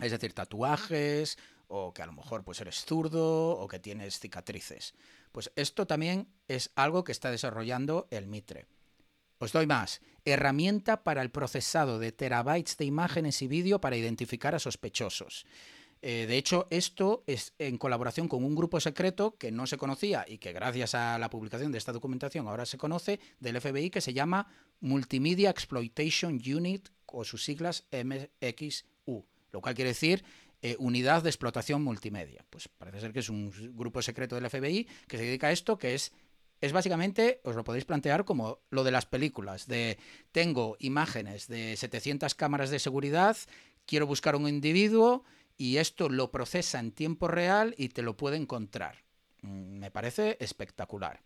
A: Es decir, tatuajes, o que a lo mejor pues eres zurdo, o que tienes cicatrices. Pues esto también es algo que está desarrollando el Mitre. Os doy más. Herramienta para el procesado de terabytes de imágenes y vídeo para identificar a sospechosos. Eh, de hecho, esto es en colaboración con un grupo secreto que no se conocía y que gracias a la publicación de esta documentación ahora se conoce del FBI que se llama Multimedia Exploitation Unit o sus siglas MXU, lo cual quiere decir eh, Unidad de Explotación Multimedia. Pues parece ser que es un grupo secreto del FBI que se dedica a esto, que es es básicamente, os lo podéis plantear como lo de las películas, de tengo imágenes de 700 cámaras de seguridad, quiero buscar un individuo, y esto lo procesa en tiempo real y te lo puede encontrar. Mm, me parece espectacular.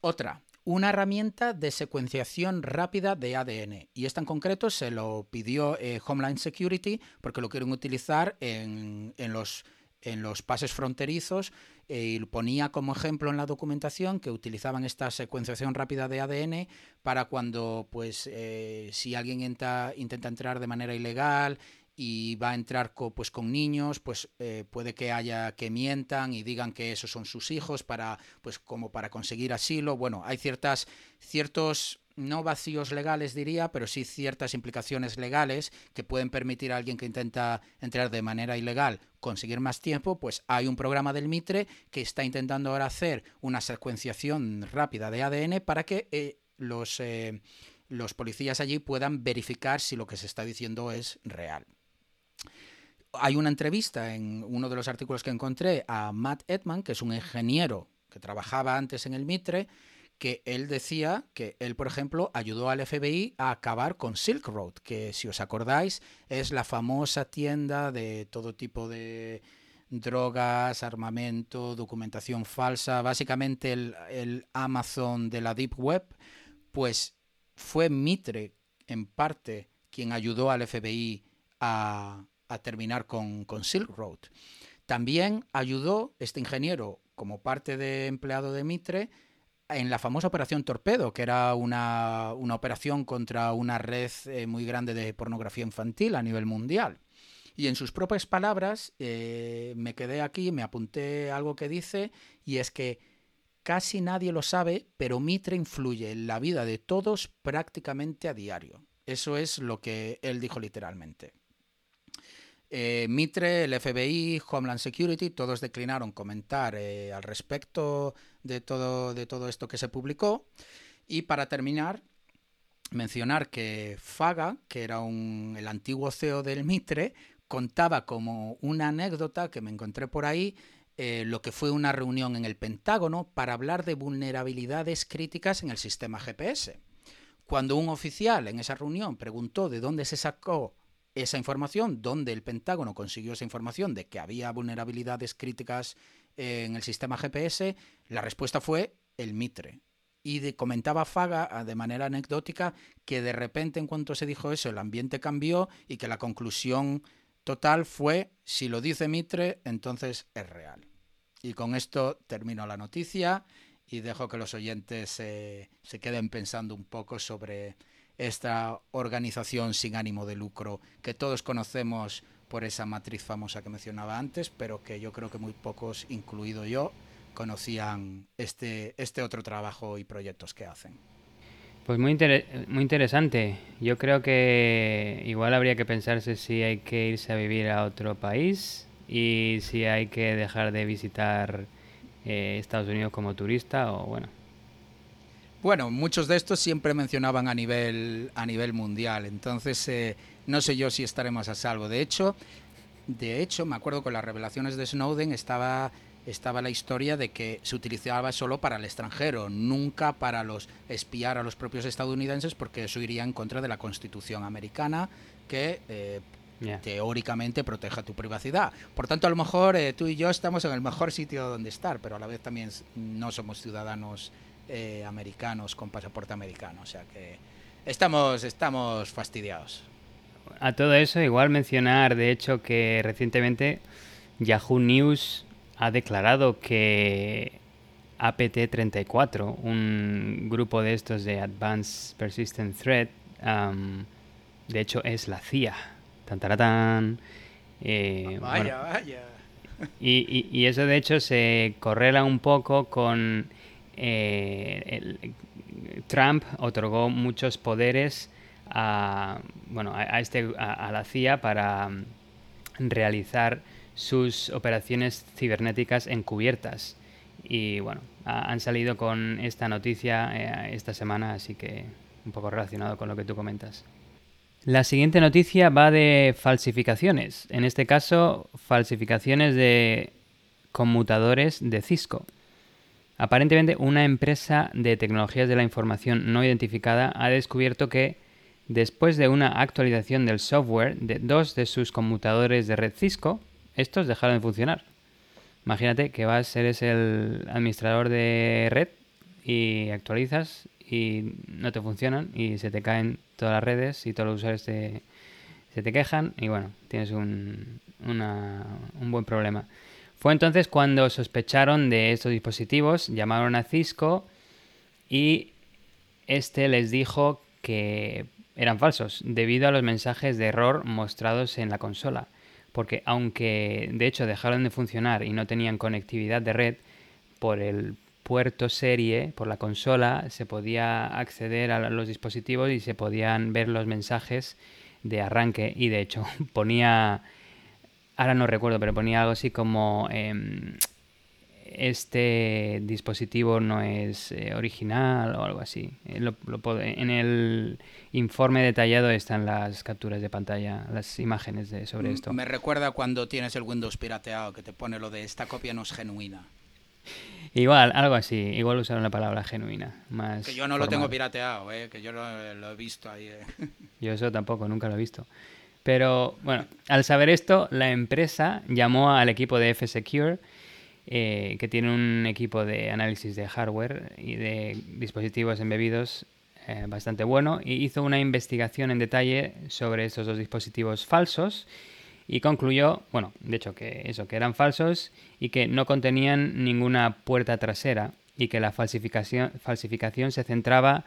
A: Otra, una herramienta de secuenciación rápida de ADN. Y esta en concreto se lo pidió eh, Homeland Security porque lo quieren utilizar en, los, en los pases fronterizos eh, y ponía como ejemplo en la documentación que utilizaban esta secuenciación rápida de ADN para cuando, pues, eh, si alguien intenta entrar de manera ilegal y va a entrar pues con niños, pues eh, puede que haya que mientan y digan que esos son sus hijos para pues como para conseguir asilo. Bueno, hay ciertas ciertos no vacíos legales diría, pero sí ciertas implicaciones legales que pueden permitir a alguien que intenta entrar de manera ilegal conseguir más tiempo, pues hay un programa del Mitre que está intentando ahora hacer una secuenciación rápida de ADN para que eh, los, eh, los policías allí puedan verificar si lo que se está diciendo es real hay una entrevista en uno de los artículos que encontré a Matt Edman, que es un ingeniero que trabajaba antes en el Mitre, que él decía que él, por ejemplo, ayudó al FBI a acabar con Silk Road, que si os acordáis es la famosa tienda de todo tipo de drogas, armamento, documentación falsa, básicamente el, el Amazon de la Deep Web, pues fue Mitre en parte quien ayudó al FBI a, terminar con, con, Silk Road. También ayudó este ingeniero como parte de empleado de Mitre en la famosa Operación Torpedo, que era una, operación contra una red eh, muy grande de pornografía infantil a nivel mundial. Y en sus propias palabras, eh, me quedé aquí, me apunté algo que dice, y es que casi nadie lo sabe, pero Mitre influye en la vida de todos prácticamente a diario. Eso es lo que él dijo literalmente. Eh, Mitre, el FBI, Homeland Security, todos declinaron comentar eh, al respecto de todo, de todo esto que se publicó. Y para terminar, mencionar que Faga, que era el antiguo CEO del Mitre, contaba como una anécdota que me encontré por ahí eh, lo que fue una reunión en el Pentágono para hablar de vulnerabilidades críticas en el sistema GPS. Cuando un oficial en esa reunión preguntó de dónde se sacó esa información, dónde el Pentágono consiguió esa información de que había vulnerabilidades críticas en el sistema GPS, la respuesta fue el Mitre. Y comentaba Faga ah, de manera anecdótica que de repente en cuanto se dijo eso el ambiente cambió y que la conclusión total fue si lo dice Mitre entonces es real. Y con esto termino la noticia y dejo que los oyentes se queden pensando un poco sobre esta organización sin ánimo de lucro que todos conocemos por esa matriz famosa que mencionaba antes, pero que yo creo que muy pocos, incluido yo, conocían este, este otro trabajo y proyectos que hacen.
B: Pues muy, muy interesante. Yo creo que igual habría que pensarse si hay que irse a vivir a otro país y si hay que dejar de visitar eh, Estados Unidos como turista o bueno,
A: bueno, muchos de estos siempre mencionaban a nivel, a nivel mundial, entonces eh, no sé yo si estaremos a salvo. De hecho, de hecho, me acuerdo con las revelaciones de Snowden estaba estaba la historia de que se utilizaba solo para el extranjero, nunca para los espiar a los propios estadounidenses, porque eso iría en contra de la Constitución americana, que eh, teóricamente proteja tu privacidad. Por tanto, a lo mejor eh, tú y yo estamos en el mejor sitio donde estar, pero a la vez también no somos ciudadanos eh, americanos con pasaporte americano, o sea que estamos, estamos fastidiados.
B: A todo eso, igual mencionar, de hecho, que recientemente Yahoo News ha declarado que APT34, un grupo de estos de Advanced Persistent Threat, de hecho es la CIA. Tan,
A: eh, vaya, vaya.
B: Y, eso de hecho se correla un poco con eh, Trump otorgó muchos poderes a, bueno, a, este, a la CIA para realizar sus operaciones cibernéticas encubiertas. Y bueno, han salido con esta noticia eh, esta semana, así que un poco relacionado con lo que tú comentas. La siguiente noticia va de falsificaciones, en este caso falsificaciones de conmutadores de Cisco. Aparentemente una empresa de tecnologías de la información no identificada ha descubierto que después de una actualización del software de dos de sus conmutadores de red Cisco, estos dejaron de funcionar. Imagínate que vas, eres el administrador de red y actualizas y no te funcionan y se te caen todas las redes y todos los usuarios se te quejan y bueno, tienes un, un buen problema. Fue entonces cuando sospecharon de estos dispositivos, llamaron a Cisco y este les dijo que eran falsos debido a los mensajes de error mostrados en la consola. Porque aunque de hecho dejaron de funcionar y no tenían conectividad de red, por el puerto serie, por la consola, se podía acceder a los dispositivos y se podían ver los mensajes de arranque. Y de hecho ponía, ahora no recuerdo, pero ponía algo así como em, este dispositivo no es eh, original o algo así. Eh, en el informe detallado están las capturas de pantalla, las imágenes de, sobre esto.
A: Me recuerda cuando tienes el Windows pirateado que te pone lo de esta copia no es genuina.
B: Igual, algo así. Igual usaron la palabra genuina. Más
A: que yo no lo tengo pirateado, eh, que yo lo, he visto ahí.
B: Yo eso tampoco, nunca lo he visto. Pero bueno, al saber esto, la empresa llamó al equipo de F-Secure eh, que tiene un equipo de análisis de hardware y de dispositivos embebidos eh, bastante bueno, y hizo una investigación en detalle sobre esos dos dispositivos falsos y concluyó, bueno, de hecho que eso, que eran falsos y que no contenían ninguna puerta trasera y que la falsificación, falsificación se centraba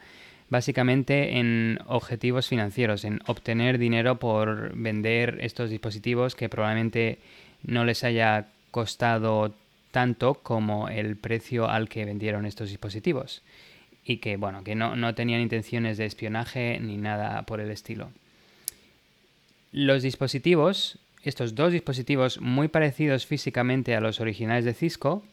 B: básicamente en objetivos financieros, en obtener dinero por vender estos dispositivos que probablemente no les haya costado tanto como el precio al que vendieron estos dispositivos y que bueno que no, no tenían intenciones de espionaje ni nada por el estilo. Los dispositivos, estos dos dispositivos muy parecidos físicamente a los originales de Cisco,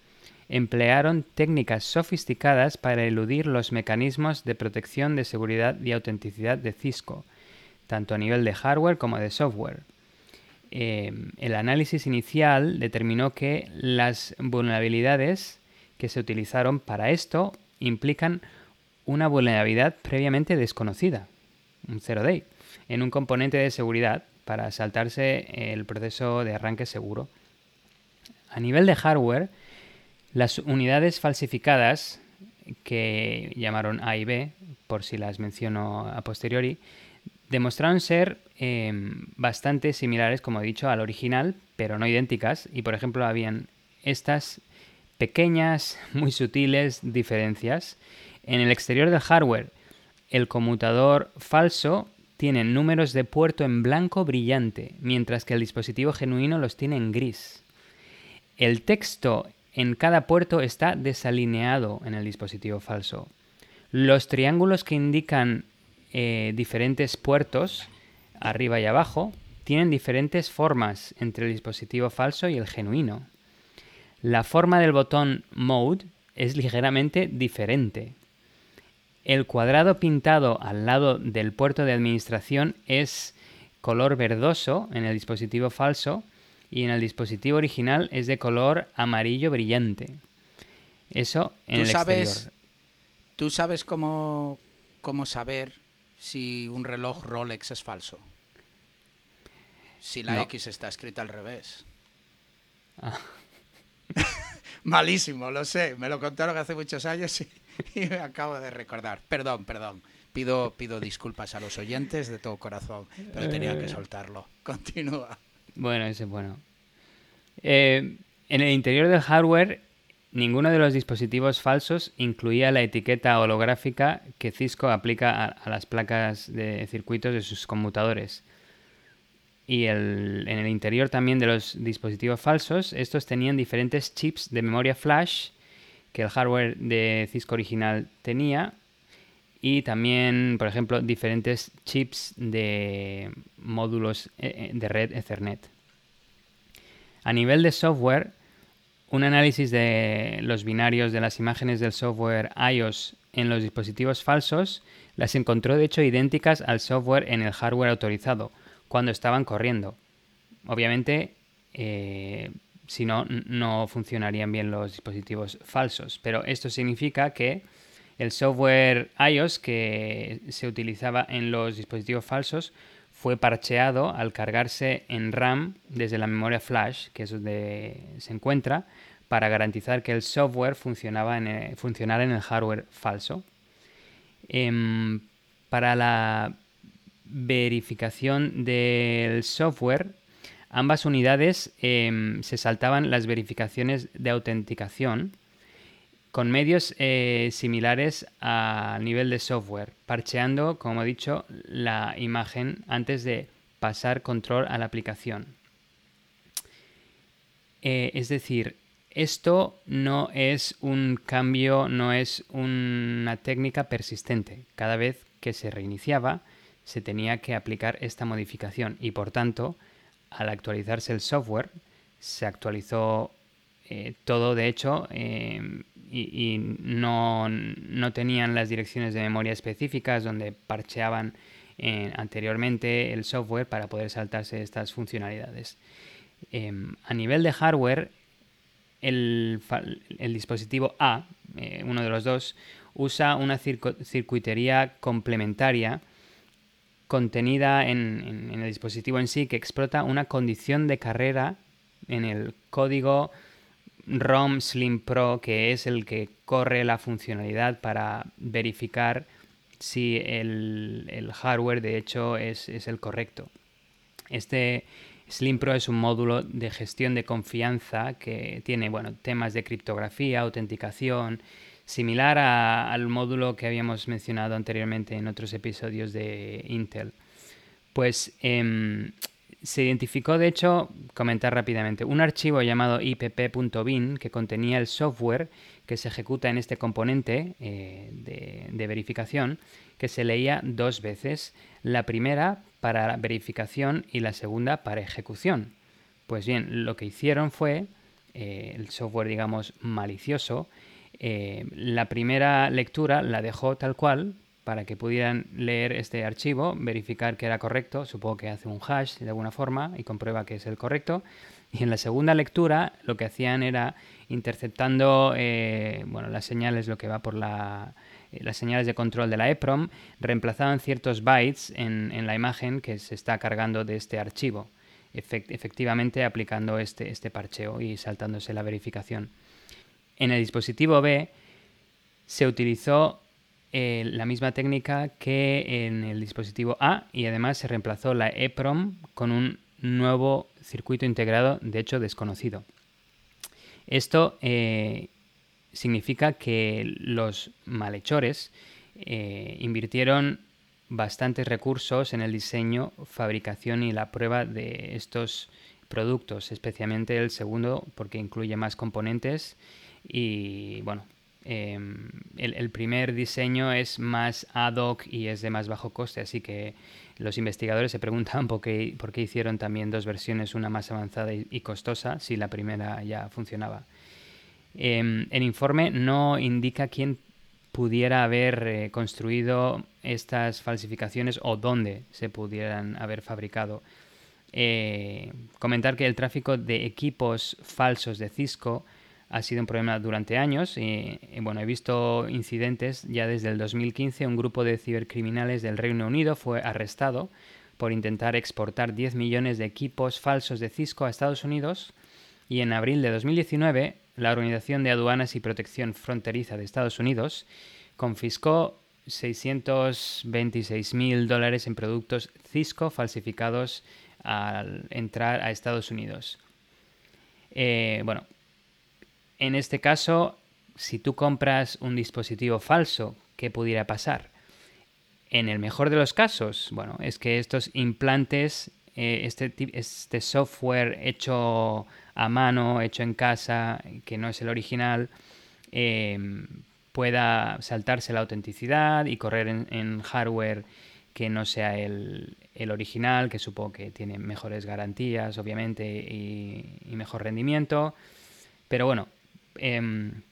B: emplearon técnicas sofisticadas para eludir los mecanismos de protección de seguridad y autenticidad de Cisco, tanto a nivel de hardware como de software. Eh, el análisis inicial determinó que las vulnerabilidades que se utilizaron para esto implican una vulnerabilidad previamente desconocida, un zero day, en un componente de seguridad para saltarse el proceso de arranque seguro. A nivel de hardware, las unidades falsificadas, que llamaron A y B, por si las menciono a posteriori, demostraron ser em, bastante similares, como he dicho, al original, pero no idénticas. Y por ejemplo, habían estas pequeñas, muy sutiles diferencias. En el exterior del hardware, el conmutador falso tiene números de puerto en blanco brillante, mientras que el dispositivo genuino los tiene en gris. El texto en cada puerto está desalineado en el dispositivo falso. Los triángulos que indican eh, diferentes puertos, arriba y abajo, tienen diferentes formas entre el dispositivo falso y el genuino. La forma del botón Mode es ligeramente diferente. El cuadrado pintado al lado del puerto de administración es color verdoso en el dispositivo falso y en el dispositivo original es de color amarillo brillante. Eso en el
A: sabes,
B: exterior.
A: ¿Tú sabes cómo, cómo saber si un reloj Rolex es falso? Si la
B: No.
A: X está escrita al revés.
B: Ah.
A: Malísimo, lo sé. Me lo contaron hace muchos años y, y me acabo de recordar. Perdón, perdón. Pido, pido disculpas a los oyentes de todo corazón, pero tenía que soltarlo. Continúa.
B: Bueno, ese es bueno. Eh, en el interior del hardware, ninguno de los dispositivos falsos incluía la etiqueta holográfica que Cisco aplica a, las placas de circuitos de sus conmutadores. Y el- en el interior también de los dispositivos falsos, estos tenían diferentes chips de memoria flash que el hardware de Cisco original tenía y también, por ejemplo, diferentes chips de módulos eh, eh, de red Ethernet. A nivel de software, un análisis de los binarios de las imágenes del software iOS en los dispositivos falsos las encontró de hecho idénticas al software en el hardware autorizado cuando estaban corriendo. Obviamente, eh, si no, no funcionarían bien los dispositivos falsos, pero esto significa que el software iOS que se utilizaba en los dispositivos falsos fue parcheado al cargarse en RAM desde la memoria flash, que es donde se encuentra, para garantizar que el software funcionaba en el- funcionara en el hardware falso. Em, para la verificación del software, ambas unidades em, se saltaban las verificaciones de autenticación con medios eh, similares al nivel de software, parcheando, como he dicho, la imagen antes de pasar control a la aplicación. Eh, es decir, esto no es un cambio, no es una técnica persistente. Cada vez que se reiniciaba, se tenía que aplicar esta modificación y por tanto, al actualizarse el software, se actualizó eh, todo de hecho eh, y, no, no tenían las direcciones de memoria específicas donde parcheaban eh, anteriormente el software para poder saltarse estas funcionalidades. Em, a nivel de hardware, el, el dispositivo A, eh, uno de los dos, usa una circuitería complementaria contenida en, en- en el dispositivo en sí que explota una condición de carrera en el código ROM Slim Pro, que es el que corre la funcionalidad para verificar si el, el hardware de hecho es, es el correcto. Este Slim Pro es un módulo de gestión de confianza que tiene bueno, temas de criptografía, autenticación, similar a- al módulo que habíamos mencionado anteriormente en otros episodios de Intel. Pues em, se identificó, de hecho, comentar rápidamente, un archivo llamado ipp.bin que contenía el software que se ejecuta en este componente eh, de, verificación, que se leía dos veces, la primera para verificación y la segunda para ejecución. Pues bien, lo que hicieron fue eh, el software, digamos, malicioso, eh, la primera lectura la dejó tal cual para que pudieran leer este archivo, verificar que era correcto, supongo que hace un hash de alguna forma y comprueba que es el correcto. Y en la segunda lectura lo que hacían era interceptando eh, bueno, las señales, lo que va por eh, las señales de control de la EPROM, reemplazaban ciertos bytes en, la imagen que se está cargando de este archivo, efect- efectivamente aplicando este, este parcheo y saltándose la verificación. En el dispositivo B se utilizó eh, la misma técnica que en el dispositivo A y además se reemplazó la EPROM con un nuevo circuito integrado, de hecho desconocido. Esto eh, significa que los malhechores eh, invirtieron bastantes recursos en el diseño, fabricación y la prueba de estos productos, especialmente el segundo porque incluye más componentes y bueno, eh, el, primer diseño es más ad hoc y es de más bajo coste, así que los investigadores se preguntan por qué, por qué hicieron también dos versiones, una más avanzada y, costosa, si la primera ya funcionaba. Eh, el informe no indica quién pudiera haber eh, construido estas falsificaciones o dónde se pudieran haber fabricado. eh, comentar que el tráfico de equipos falsos de Cisco ha sido un problema durante años. Y, bueno, he visto incidentes ya desde el 2015. Un grupo de cibercriminales del Reino Unido fue arrestado por intentar exportar 10 millones de equipos falsos de Cisco a Estados Unidos. Y en abril de 2019, la Organización de Aduanas y Protección Fronteriza de Estados Unidos confiscó 626 mil dólares en productos Cisco falsificados al entrar a Estados Unidos. Eh, bueno, en este caso, si tú compras un dispositivo falso, ¿qué pudiera pasar? En el mejor de los casos, bueno, es que estos implantes, eh, este, este software hecho a mano, hecho en casa, que no es el original, em, pueda saltarse la autenticidad y correr en, hardware que no sea el, original, que supongo que tiene mejores garantías, obviamente, y mejor rendimiento. Pero bueno, Em,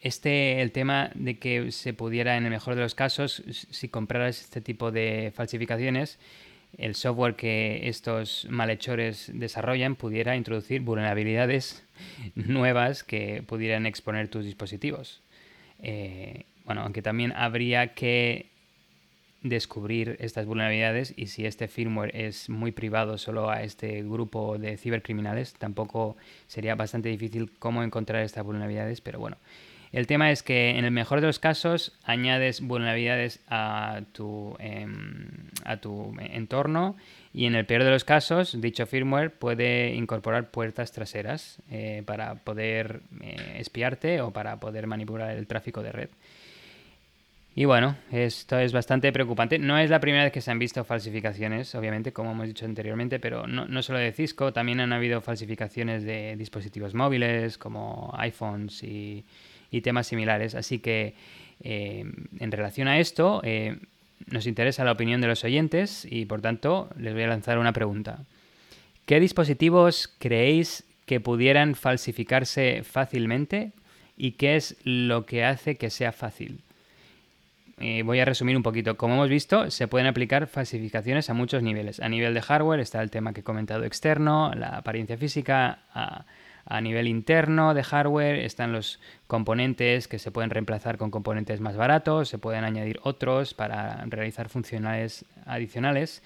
B: este, el tema de que se pudiera, en el mejor de los casos, si compraras este tipo de falsificaciones, el software que estos malhechores desarrollan pudiera introducir vulnerabilidades nuevas que pudieran exponer tus dispositivos. Eh, bueno, aunque también habría que descubrir estas vulnerabilidades y si este firmware es muy privado solo a este grupo de cibercriminales, tampoco sería bastante difícil cómo encontrar estas vulnerabilidades, pero bueno. El tema es que en el mejor de los casos añades vulnerabilidades a tu, em, a tu entorno y en el peor de los casos dicho firmware puede incorporar puertas traseras eh, para poder eh, espiarte o para poder manipular el tráfico de red. Y bueno, esto es bastante preocupante. No es la primera vez que se han visto falsificaciones, obviamente, como hemos dicho anteriormente, pero no, solo de Cisco, también han habido falsificaciones de dispositivos móviles como iPhones y, temas similares. Así que eh, en relación a esto, eh, nos interesa la opinión de los oyentes y por tanto les voy a lanzar una pregunta. ¿Qué dispositivos creéis que pudieran falsificarse fácilmente y qué es lo que hace que sea fácil? Eh, voy a resumir un poquito. Como hemos visto, se pueden aplicar falsificaciones a muchos niveles. A nivel de hardware está el tema que he comentado externo, la apariencia física. A, nivel interno de hardware están los componentes que se pueden reemplazar con componentes más baratos, se pueden añadir otros para realizar funcionales adicionales.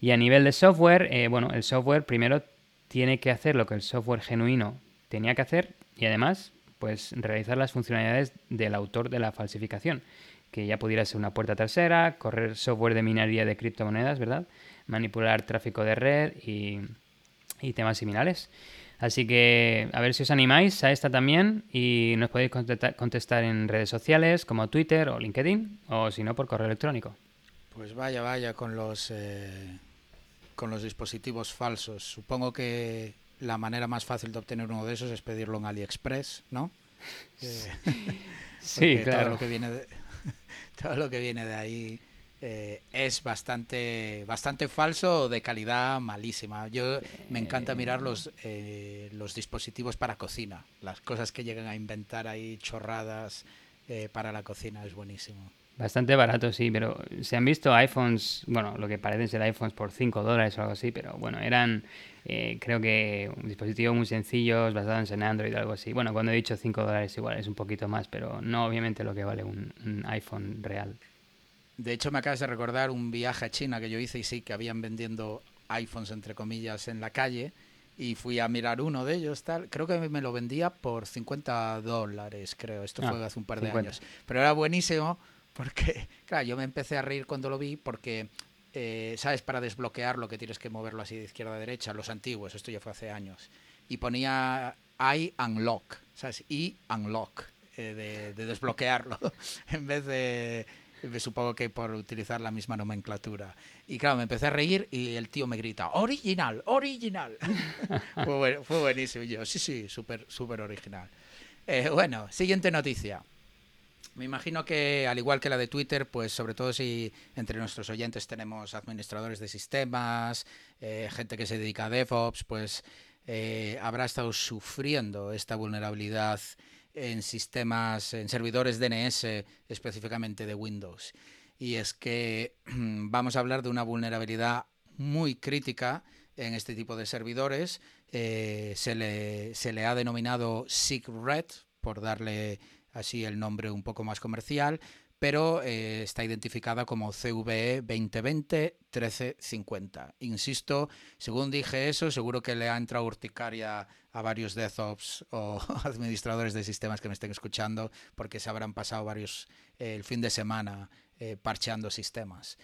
B: Y a nivel de software, eh, bueno, el software primero tiene que hacer lo que el software genuino tenía que hacer y además, pues realizar las funcionalidades del autor de la falsificación que ya pudiera ser una puerta trasera, correr software de minería de criptomonedas, ¿verdad? Manipular tráfico de red y, temas similares. Así que a ver si os animáis a esta también y nos podéis contestar en redes sociales como Twitter o LinkedIn o si no por correo electrónico.
A: Pues vaya, vaya con los eh, con los dispositivos falsos. Supongo que la manera más fácil de obtener uno de esos es pedirlo en AliExpress, ¿no?
B: sí, claro.
A: lo que viene de, todo lo que viene de ahí eh, es bastante bastante falso de calidad malísima. Yo me encanta mirar los, eh, los dispositivos para cocina, las cosas que llegan a inventar ahí chorradas eh, para la cocina, es buenísimo.
B: Bastante barato, sí, pero se han visto iPhones, bueno, lo que parecen ser iPhones por 5 dólares o algo así, pero bueno, eran creo que dispositivos muy sencillos, basados en Android o algo así. Bueno, cuando he dicho 5 dólares igual es un poquito más, pero no obviamente lo que vale un iPhone real.
A: De hecho, me acabas de recordar un viaje a China que yo hice y sí que habían vendiendo iPhones, entre comillas, en la calle. Y fui a mirar uno de ellos, tal. Creo que me lo vendía por 50 dólares, creo. Esto fue ah, hace un par de años. Pero era buenísimo porque, claro, yo me empecé a reír cuando lo vi porque, eh, ¿sabes? Para desbloquear lo que tienes que moverlo así de izquierda a derecha, los antiguos, esto ya fue hace años. Y ponía I unlock, ¿sabes? I unlock, eh, de, de desbloquearlo, en vez de me supongo que por utilizar la misma nomenclatura. Y claro, me empecé a reír y el tío me grita, original, original. fue, fue, buenísimo. yo, sí, sí, súper súper original. Eh, bueno, siguiente noticia. Me imagino que, al igual que la de Twitter, pues sobre todo si entre nuestros oyentes tenemos administradores de sistemas, eh, gente que se dedica a DevOps, pues eh, habrá estado sufriendo esta vulnerabilidad en sistemas, en servidores DNS específicamente de Windows. Y es que vamos a hablar de una vulnerabilidad muy crítica en este tipo de servidores. Eh, se, le, se le ha denominado SIGRED, por darle así el nombre un poco más comercial, pero eh, está identificada como CVE 2020-1350. Insisto, según dije eso, seguro que le ha entrado urticaria a varios DevOps o administradores de sistemas que me estén escuchando, porque se habrán pasado varios eh, el fin de semana eh, parcheando sistemas.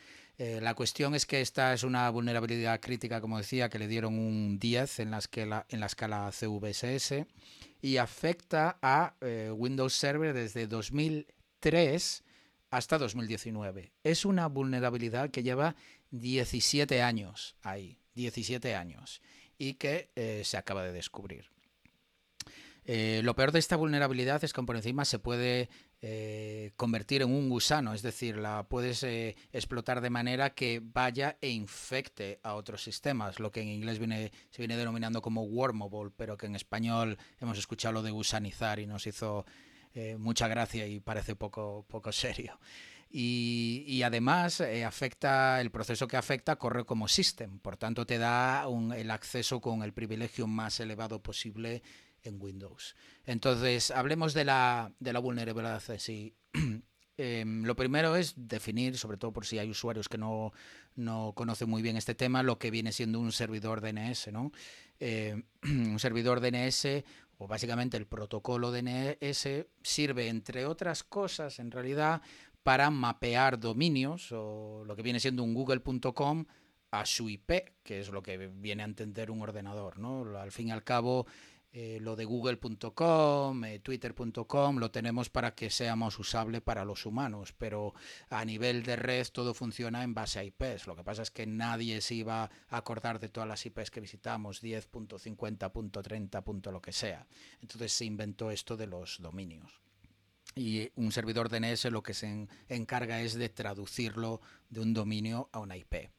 A: La cuestión es que esta es una vulnerabilidad crítica, como decía, que le dieron un 10 en la escala, en la escala CVSS y afecta a Windows Server desde 2003 hasta 2019. Es una vulnerabilidad que lleva 17 años ahí, 17 años, y que eh, se acaba de descubrir. Eh, lo peor de esta vulnerabilidad es que por encima se puede eh, convertir en un gusano, es decir, la puedes explotar de manera que vaya e infecte a otros sistemas, lo que en inglés viene, se viene denominando como wormable, pero que en español hemos escuchado lo de gusanizar y nos hizo eh, mucha gracia y parece poco, poco serio. Y, además eh, afecta, el proceso que afecta corre como system, por tanto te da el acceso con el privilegio más elevado posible en Windows. Entonces, hablemos de la, de la vulnerabilidad en sí. Em, lo primero es definir, sobre todo por si hay usuarios que no, no conocen muy bien este tema, lo que viene siendo un servidor DNS. ¿no? Em, un servidor DNS o básicamente el protocolo DNS sirve, entre otras cosas, en realidad, para mapear dominios o lo que viene siendo un google.com a su IP, que es lo que viene a entender un ordenador. ¿no? Al fin y al cabo, eh, lo de google.com, eh, twitter.com, lo tenemos para que seamos usables para los humanos, pero a nivel de red todo funciona en base a IPs. Lo que pasa es que nadie se iba a acordar de todas las IPs que visitamos, 10.50.30. lo que sea. Entonces se inventó esto de los dominios. Y un servidor DNS lo que se encarga es de traducirlo de un dominio a una IP.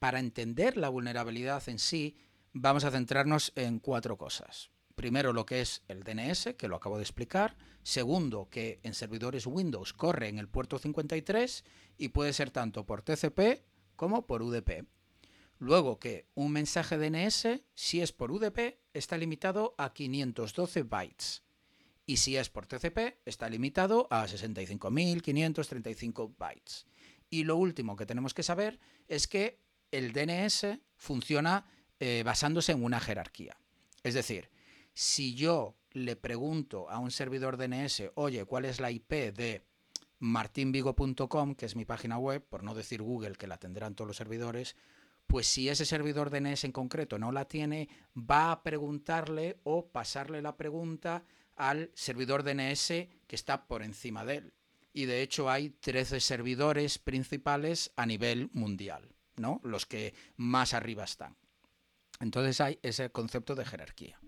A: Para entender la vulnerabilidad en sí, vamos a centrarnos en cuatro cosas. Primero, lo que es el DNS, que lo acabo de explicar. Segundo, que en servidores Windows corre en el puerto 53 y puede ser tanto por TCP como por UDP. Luego que un mensaje DNS, si es por UDP, está limitado a 512 bytes. Y si es por TCP, está limitado a 65.535 bytes. Y lo último que tenemos que saber es que el DNS funciona eh, basándose en una jerarquía. Es decir, si yo le pregunto a un servidor DNS, oye, ¿cuál es la IP de martinvigo.com, que es mi página web, por no decir Google, que la tendrán todos los servidores, pues si ese servidor DNS en concreto no la tiene, va a preguntarle o pasarle la pregunta al servidor DNS que está por encima de él. Y de hecho hay 13 servidores principales a nivel mundial, ¿no? Los que más arriba están. Entonces hay ese concepto de jerarquía.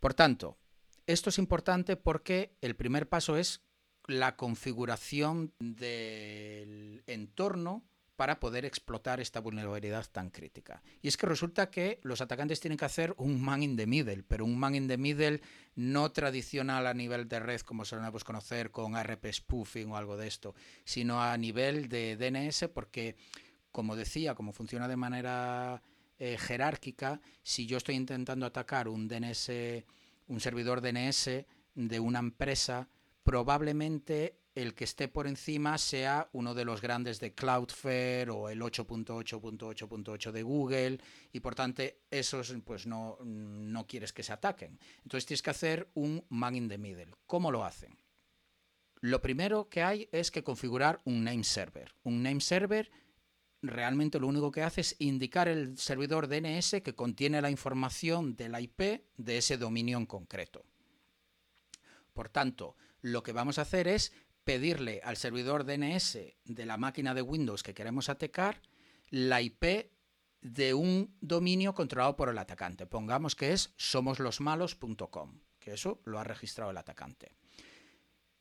A: Por tanto, esto es importante porque el primer paso es la configuración del entorno para poder explotar esta vulnerabilidad tan crítica. Y es que resulta que los atacantes tienen que hacer un man in the middle, pero un man in the middle no tradicional a nivel de red como solemos conocer con RP spoofing o algo de esto, sino a nivel de DNS porque, como decía, como funciona de manera eh, jerárquica, si yo estoy intentando atacar un DNS, un servidor DNS de una empresa, probablemente el que esté por encima sea uno de los grandes de Cloudflare o el 8.8.8.8 de Google y por tanto esos pues no, no quieres que se ataquen. Entonces tienes que hacer un man in the middle. ¿Cómo lo hacen? Lo primero que hay es que configurar un name server. Un name server realmente lo único que hace es indicar el servidor DNS que contiene la información de la IP de ese dominio en concreto. Por tanto, lo que vamos a hacer es pedirle al servidor DNS de la máquina de Windows que queremos atacar la IP de un dominio controlado por el atacante. Pongamos que es somoslosmalos.com, que eso lo ha registrado el atacante.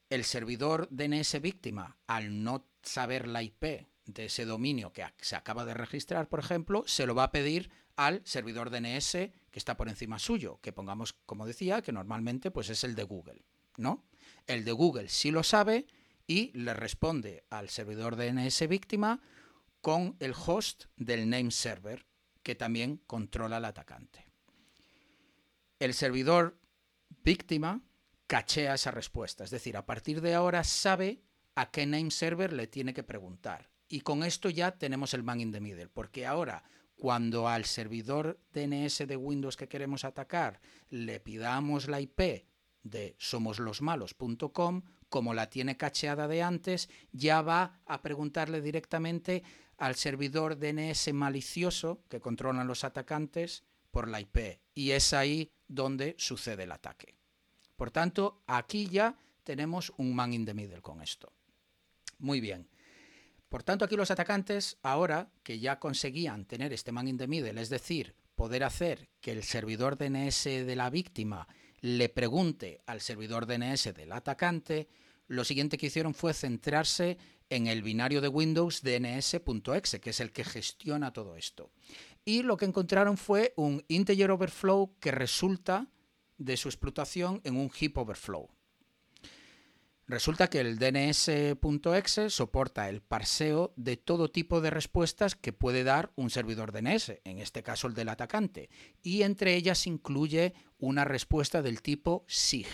A: El servidor DNS víctima, al no saber la IP de ese dominio que se acaba de registrar, por ejemplo, se lo va a pedir al servidor DNS que está por encima suyo, que pongamos, como decía, que normalmente pues es el de Google, ¿no? El de Google sí lo sabe y le responde al servidor DNS víctima con el host del name server, que también controla al atacante. El servidor víctima cachea esa respuesta, es decir, a partir de ahora sabe a qué name server le tiene que preguntar. Y con esto ya tenemos el man in the middle, porque ahora cuando al servidor DNS de Windows que queremos atacar le pidamos la IP de somoslosmalos.com, como la tiene cacheada de antes, ya va a preguntarle directamente al servidor DNS malicioso que controlan los atacantes por la IP. Y es ahí donde sucede el ataque. Por tanto, aquí ya tenemos un man in the middle con esto. Muy bien. Por tanto, aquí los atacantes, ahora que ya conseguían tener este man in the middle, es decir, poder hacer que el servidor DNS de la víctima le pregunte al servidor DNS del atacante, lo siguiente que hicieron fue centrarse en el binario de Windows DNS.exe, que es el que gestiona todo esto. Y lo que encontraron fue un integer overflow que resulta de su explotación en un heap overflow. Resulta que el DNS.exe soporta el parseo de todo tipo de respuestas que puede dar un servidor DNS, en este caso el del atacante, y entre ellas incluye una respuesta del tipo SIG,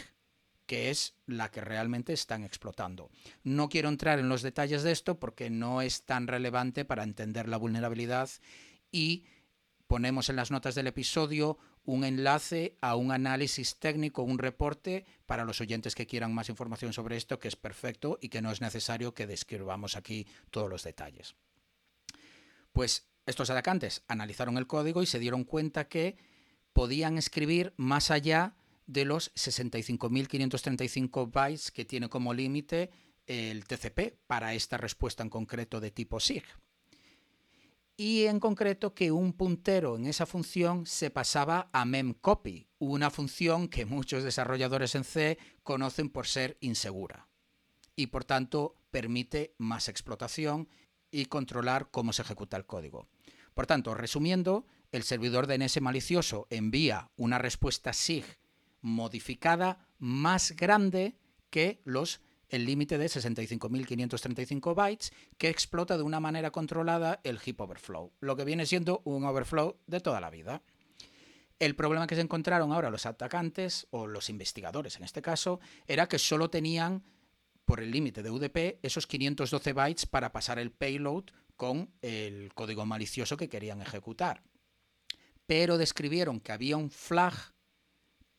A: que es la que realmente están explotando. No quiero entrar en los detalles de esto porque no es tan relevante para entender la vulnerabilidad y ponemos en las notas del episodio un enlace a un análisis técnico, un reporte para los oyentes que quieran más información sobre esto, que es perfecto y que no es necesario que describamos aquí todos los detalles. Pues estos atacantes analizaron el código y se dieron cuenta que podían escribir más allá de los 65.535 bytes que tiene como límite el TCP para esta respuesta en concreto de tipo SIG y en concreto que un puntero en esa función se pasaba a memcopy, una función que muchos desarrolladores en C conocen por ser insegura y por tanto permite más explotación y controlar cómo se ejecuta el código. Por tanto, resumiendo, el servidor DNS malicioso envía una respuesta SIG modificada más grande que los el límite de 65.535 bytes que explota de una manera controlada el heap overflow, lo que viene siendo un overflow de toda la vida. El problema que se encontraron ahora los atacantes, o los investigadores en este caso, era que solo tenían por el límite de UDP esos 512 bytes para pasar el payload con el código malicioso que querían ejecutar. Pero describieron que había un flag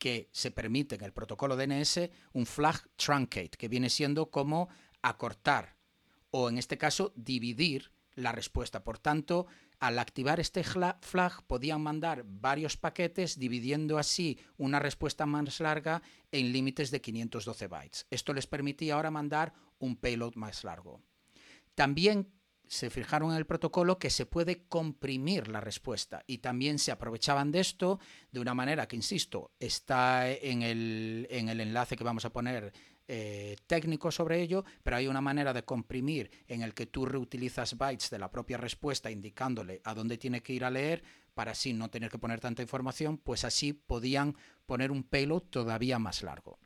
A: que se permite en el protocolo DNS un flag truncate, que viene siendo como acortar o en este caso dividir la respuesta. Por tanto, al activar este flag podían mandar varios paquetes dividiendo así una respuesta más larga en límites de 512 bytes. Esto les permitía ahora mandar un payload más largo. También se fijaron en el protocolo que se puede comprimir la respuesta y también se aprovechaban de esto de una manera que, insisto, está en el, enlace que vamos a poner eh, técnico sobre ello, pero hay una manera de comprimir en el que tú reutilizas bytes de la propia respuesta indicándole a dónde tiene que ir a leer para así no tener que poner tanta información, pues así podían poner un payload todavía más largo.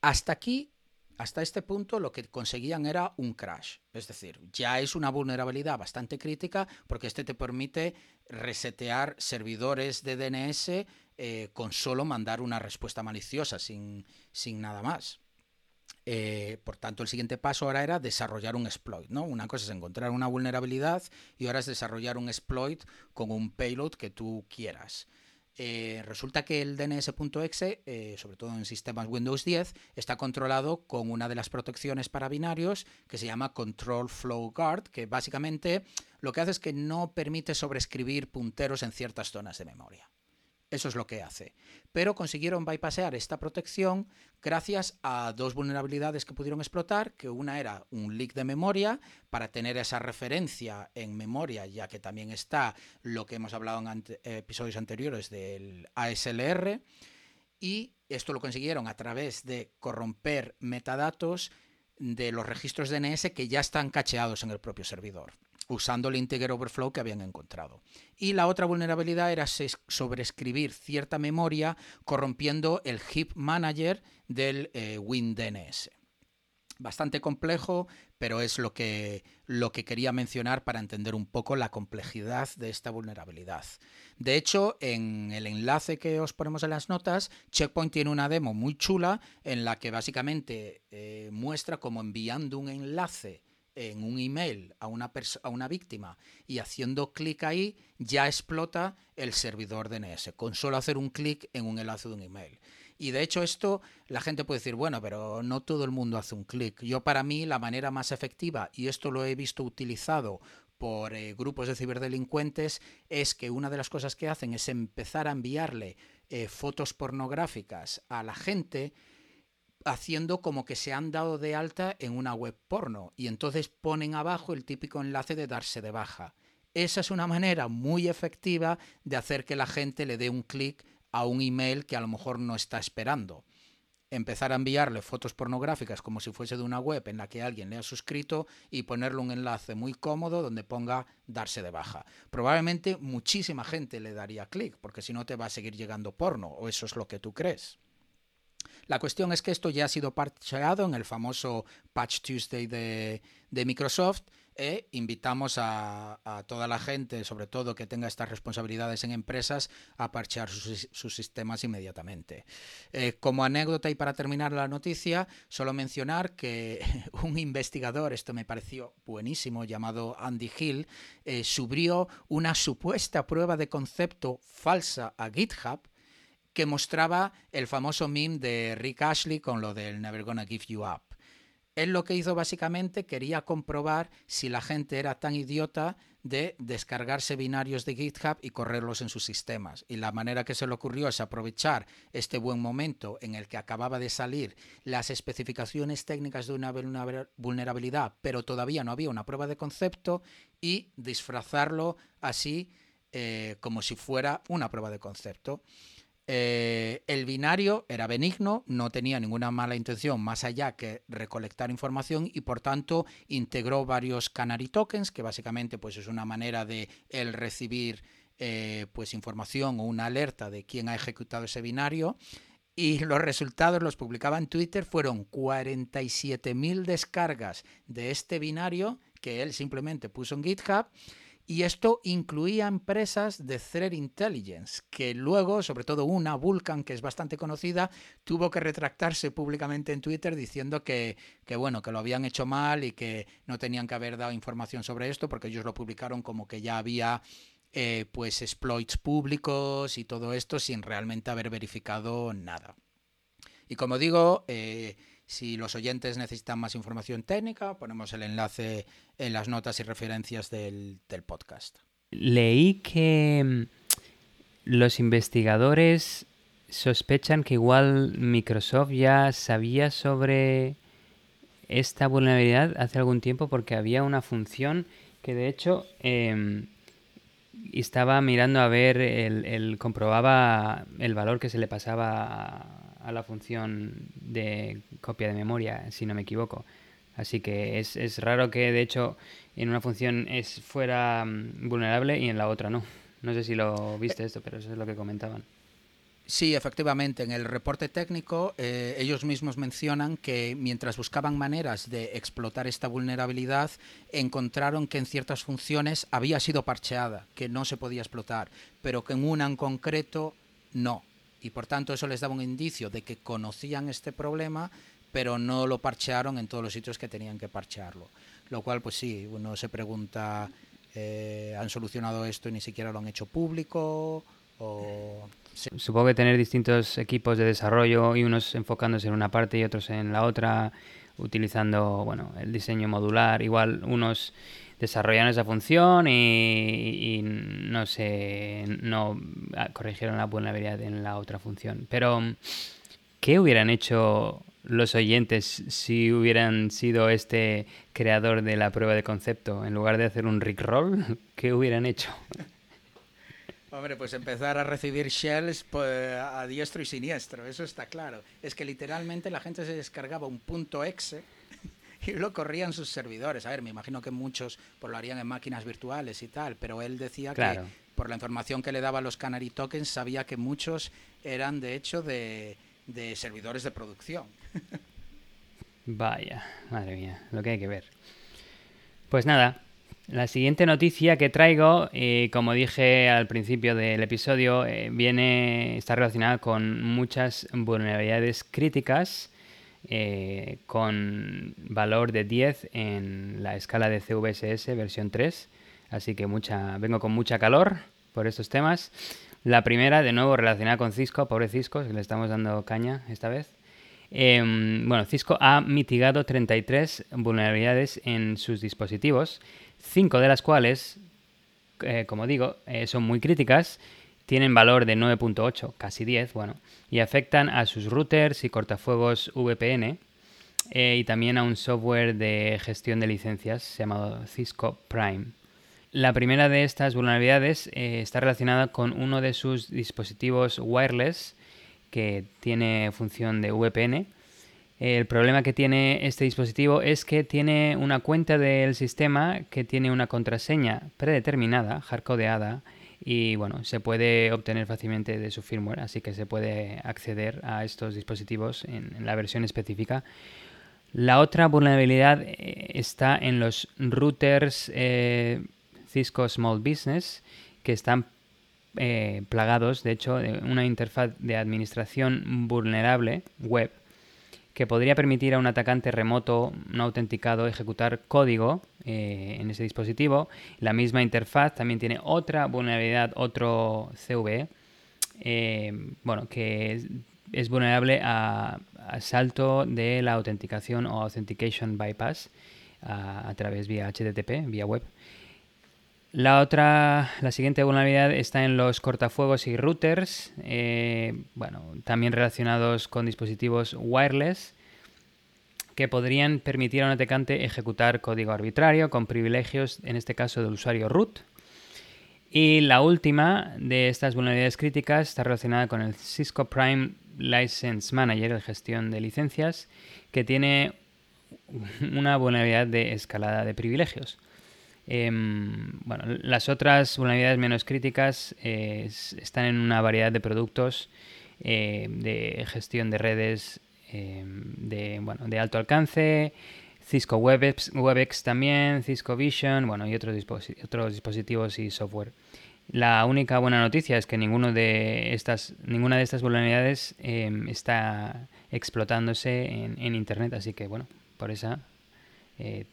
A: Hasta aquí hasta este punto lo que conseguían era un crash. Es decir, ya es una vulnerabilidad bastante crítica porque este te permite resetear servidores de DNS eh, con solo mandar una respuesta maliciosa, sin, sin nada más. Eh, por tanto, el siguiente paso ahora era desarrollar un exploit. ¿no? Una cosa es encontrar una vulnerabilidad y ahora es desarrollar un exploit con un payload que tú quieras. Eh, resulta que el DNS.exe, eh, sobre todo en sistemas Windows 10, está controlado con una de las protecciones para binarios que se llama Control Flow Guard, que básicamente lo que hace es que no permite sobreescribir punteros en ciertas zonas de memoria. Eso es lo que hace. Pero consiguieron bypassear esta protección gracias a dos vulnerabilidades que pudieron explotar, que una era un leak de memoria para tener esa referencia en memoria, ya que también está lo que hemos hablado en episodios anteriores del ASLR, y esto lo consiguieron a través de corromper metadatos de los registros DNS que ya están cacheados en el propio servidor usando el integer overflow que habían encontrado. Y la otra vulnerabilidad era sobreescribir cierta memoria corrompiendo el heap manager del eh, WinDNS. bastante complejo, pero es lo que, lo que quería mencionar para entender un poco la complejidad de esta vulnerabilidad. De hecho, en el enlace que os ponemos en las notas, Checkpoint tiene una demo muy chula en la que básicamente eh, muestra cómo enviando un enlace en un email a una, a una víctima y haciendo clic ahí ya explota el servidor DNS, con solo hacer un clic en un enlace de un email. Y de hecho esto la gente puede decir, bueno, pero no todo el mundo hace un clic. Yo para mí la manera más efectiva, y esto lo he visto utilizado por eh, grupos de ciberdelincuentes, es que una de las cosas que hacen es empezar a enviarle eh, fotos pornográficas a la gente haciendo como que se han dado de alta en una web porno y entonces ponen abajo el típico enlace de darse de baja. Esa es una manera muy efectiva de hacer que la gente le dé un clic a un email que a lo mejor no está esperando. Empezar a enviarle fotos pornográficas como si fuese de una web en la que alguien le ha suscrito y ponerle un enlace muy cómodo donde ponga darse de baja. Probablemente muchísima gente le daría clic porque si no te va a seguir llegando porno o eso es lo que tú crees. La cuestión es que esto ya ha sido parcheado en el famoso Patch Tuesday de, Microsoft e invitamos a, toda la gente, sobre todo que tenga estas responsabilidades en empresas, a parchear sus, sistemas inmediatamente. Eh, como anécdota y para terminar la noticia, solo mencionar que un investigador, esto me pareció buenísimo, llamado Andy Hill, eh, subió una supuesta prueba de concepto falsa a GitHub que mostraba el famoso meme de Rick Ashley con lo del Never Gonna Give You Up. Él lo que hizo básicamente quería comprobar si la gente era tan idiota de descargarse binarios de GitHub y correrlos en sus sistemas. Y la manera que se le ocurrió es aprovechar este buen momento en el que acababa de salir las especificaciones técnicas de una vulnerabilidad, pero todavía no había una prueba de concepto, y disfrazarlo así eh, como si fuera una prueba de concepto. Eh, el binario era benigno, no tenía ninguna mala intención más allá que recolectar información y por tanto integró varios canary tokens, que básicamente pues, es una manera de el recibir eh, pues, información o una alerta de quién ha ejecutado ese binario. Y los resultados los publicaba en Twitter, fueron 47.000 descargas de este binario que él simplemente puso en GitHub y esto incluía empresas de threat intelligence, que luego, sobre todo una, Vulcan, que es bastante conocida, tuvo que retractarse públicamente en Twitter diciendo que, bueno, que lo habían hecho mal y que no tenían que haber dado información sobre esto, porque ellos lo publicaron como que ya había eh, pues exploits públicos y todo esto sin realmente haber verificado nada. Y como digo, eh, si los oyentes necesitan más información técnica, ponemos el enlace en las notas y referencias del, podcast.
B: Leí que mm, los investigadores sospechan que igual Microsoft ya sabía sobre esta vulnerabilidad hace algún tiempo porque había una función que de hecho em, estaba mirando a ver, el, comprobaba el valor que se le pasaba a la función de copia de memoria, si no me equivoco. Así que es, es raro que de hecho en una función es fuera mm, vulnerable y en la otra no. No sé si lo viste esto, pero eso es lo que comentaban.
A: Sí, efectivamente. En el reporte técnico eh, ellos mismos mencionan que mientras buscaban maneras de explotar esta vulnerabilidad, encontraron que en ciertas funciones había sido parcheada, que no se podía explotar, pero que en una en concreto no y por tanto eso les daba un indicio de que conocían este problema, pero no lo parchearon en todos los sitios que tenían que parchearlo. Lo cual, pues sí, uno se pregunta, eh, ¿han solucionado esto y ni siquiera lo han hecho público? O...
B: Supongo que tener distintos equipos de desarrollo y unos enfocándose en una parte y otros en la otra, utilizando bueno, el diseño modular, igual unos desarrollaron esa función y, no sé, no corrigieron la vulnerabilidad en la otra función. Pero, ¿qué hubieran hecho los oyentes si hubieran sido este creador de la prueba de concepto? En lugar de hacer un rickroll, ¿qué hubieran hecho?
A: Hombre, pues empezar a recibir shells pues, a diestro y siniestro, eso está claro. Es que literalmente la gente se descargaba un punto exe y lo corrían sus servidores. A ver, me imagino que muchos pues, lo harían en máquinas virtuales y tal, pero él decía que por la información que le daba los Canary Tokens sabía que muchos eran de hecho de, servidores de producción.
B: Vaya, madre mía, lo que hay que ver. Pues nada, la siguiente noticia que traigo, eh, como dije al principio del episodio, eh, viene, está relacionada con muchas vulnerabilidades críticas eh, con valor de 10 en la escala de CVSS versión 3. Así que mucha, vengo con mucha calor por estos temas. La primera, de nuevo, relacionada con Cisco, pobre Cisco, que le estamos dando caña esta vez. Em, bueno, Cisco ha mitigado 33 vulnerabilidades en sus dispositivos cinco de las cuales, eh, como digo, eh, son muy críticas, tienen valor de 9.8, casi 10, bueno, y afectan a sus routers y cortafuegos VPN eh, y también a un software de gestión de licencias llamado Cisco Prime. La primera de estas vulnerabilidades está relacionada con uno de sus dispositivos wireless que tiene función de VPN el problema que tiene este dispositivo es que tiene una cuenta del sistema que tiene una contraseña predeterminada, hardcodeada, y bueno, se puede obtener fácilmente de su firmware, así que se puede acceder a estos dispositivos en, la versión específica. La otra vulnerabilidad eh, está en los routers eh, Cisco Small Business, que están eh, plagados, de hecho, de una interfaz de administración vulnerable web que podría permitir a un atacante remoto no autenticado ejecutar código eh, en ese dispositivo. La misma interfaz también tiene otra vulnerabilidad, otro CV, eh, bueno, que es, vulnerable a, salto de la autenticación o authentication bypass a, través vía HTTP, vía web. La otra, la siguiente vulnerabilidad está en los cortafuegos y routers, eh, bueno, también relacionados con dispositivos wireless que podrían permitir a un atacante ejecutar código arbitrario con privilegios, en este caso del usuario root. Y la última de estas vulnerabilidades críticas está relacionada con el Cisco Prime License Manager, de gestión de licencias, que tiene una vulnerabilidad de escalada de privilegios. Em, bueno, las otras vulnerabilidades menos críticas eh, están en una variedad de productos eh, de gestión de redes em, de, bueno, de alto alcance, Cisco WebEx, WebEx también, Cisco Vision, bueno, y otros, otros dispositivos y software. La única buena noticia es que ninguno de estas, ninguna de estas vulnerabilidades em, está explotándose en, Internet, así que bueno, por esa, eh,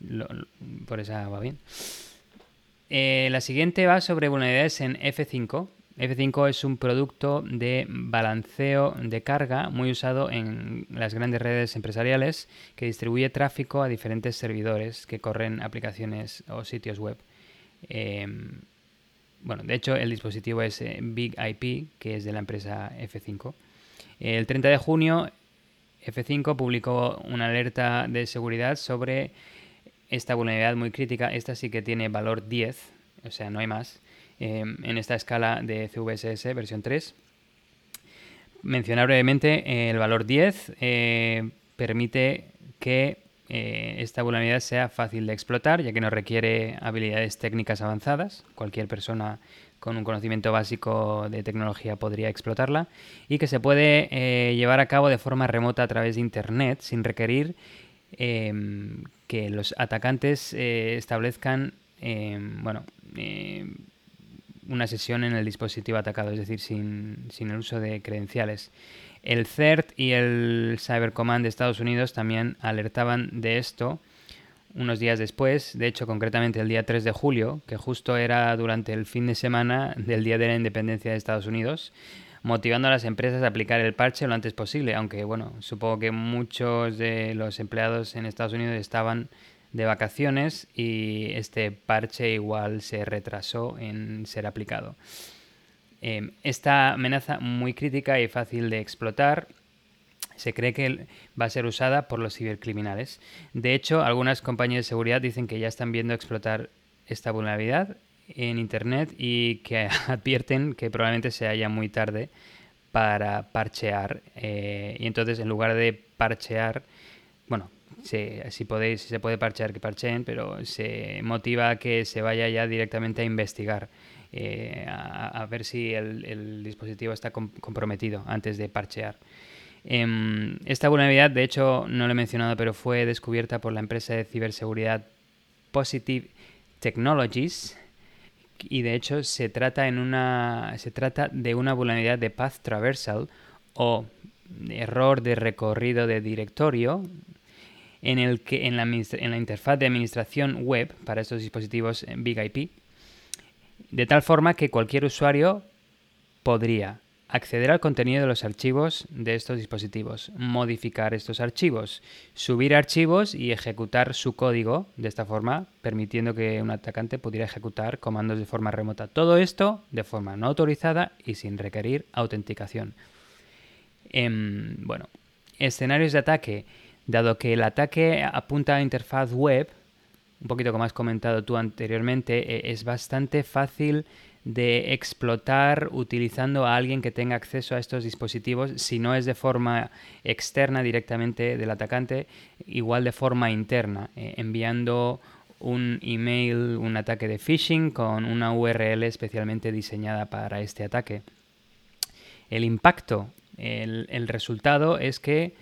B: por esa va bien. Eh, la siguiente va sobre vulnerabilidades en F5. F5 es un producto de balanceo de carga muy usado en las grandes redes empresariales que distribuye tráfico a diferentes servidores que corren aplicaciones o sitios web. Em, bueno, de hecho el dispositivo es eh, Big IP, que es de la empresa F5. El 30 de junio, F5 publicó una alerta de seguridad sobre esta vulnerabilidad muy crítica, esta sí que tiene valor 10, o sea, no hay más, em, en esta escala de CVSS versión 3. Mencionar brevemente, eh, el valor 10 eh, permite que eh, esta vulnerabilidad sea fácil de explotar, ya que no requiere habilidades técnicas avanzadas. Cualquier persona con un conocimiento básico de tecnología podría explotarla y que se puede llevar a cabo de forma remota a través de Internet sin requerir Em, que los atacantes establezcan em, bueno, una sesión en el dispositivo atacado, es decir, sin, sin, el uso de credenciales. El CERT y el Cyber Command de Estados Unidos también alertaban de esto unos días después, de hecho concretamente el día 3 de julio, que justo era durante el fin de semana del Día de la Independencia de Estados Unidos, motivando a las empresas a aplicar el parche lo antes posible, aunque bueno, supongo que muchos de los empleados en Estados Unidos estaban de vacaciones y este parche igual se retrasó en ser aplicado. Em, esta amenaza muy crítica y fácil de explotar se cree que va a ser usada por los cibercriminales. De hecho, algunas compañías de seguridad dicen que ya están viendo explotar esta vulnerabilidad en Internet y que advierten que probablemente se haya muy tarde para parchear. Eh, y entonces, en lugar de parchear, podéis, si se puede parchear, que parcheen, pero se motiva a que se vaya ya directamente a investigar. Eh, a, ver si el, dispositivo está comprometido antes de parchear. Em, esta vulnerabilidad, de hecho, no lo he mencionado, pero fue descubierta por la empresa de ciberseguridad Positive Technologies y de hecho se trata, en una, se trata de una vulnerabilidad de path traversal o error de recorrido de directorio en el que en la, interfaz de administración web para estos dispositivos Big IP, de tal forma que cualquier usuario podría acceder al contenido de los archivos de estos dispositivos, modificar estos archivos, subir archivos y ejecutar su código de esta forma, permitiendo que un atacante pudiera ejecutar comandos de forma remota. Todo esto de forma no autorizada y sin requerir autenticación. Em, bueno, escenarios de ataque. Dado que el ataque apunta a interfaz web, un poquito como has comentado tú anteriormente, e, es bastante fácil de explotar utilizando a alguien que tenga acceso a estos dispositivos, si no es de forma externa directamente del atacante, igual de forma interna, eh, enviando un email, un ataque de phishing con una URL especialmente diseñada para este ataque. El impacto, el, resultado es que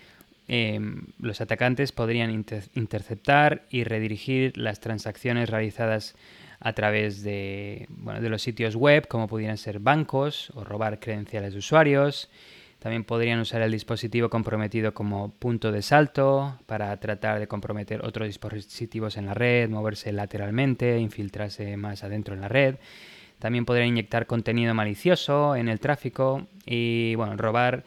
B: em, los atacantes podrían interceptar y redirigir las transacciones realizadas a través de, bueno, de los sitios web, como pudieran ser bancos o robar credenciales de usuarios. También podrían usar el dispositivo comprometido como punto de salto para tratar de comprometer otros dispositivos en la red, moverse lateralmente, infiltrarse más adentro en la red. También podrían inyectar contenido malicioso en el tráfico y bueno, robar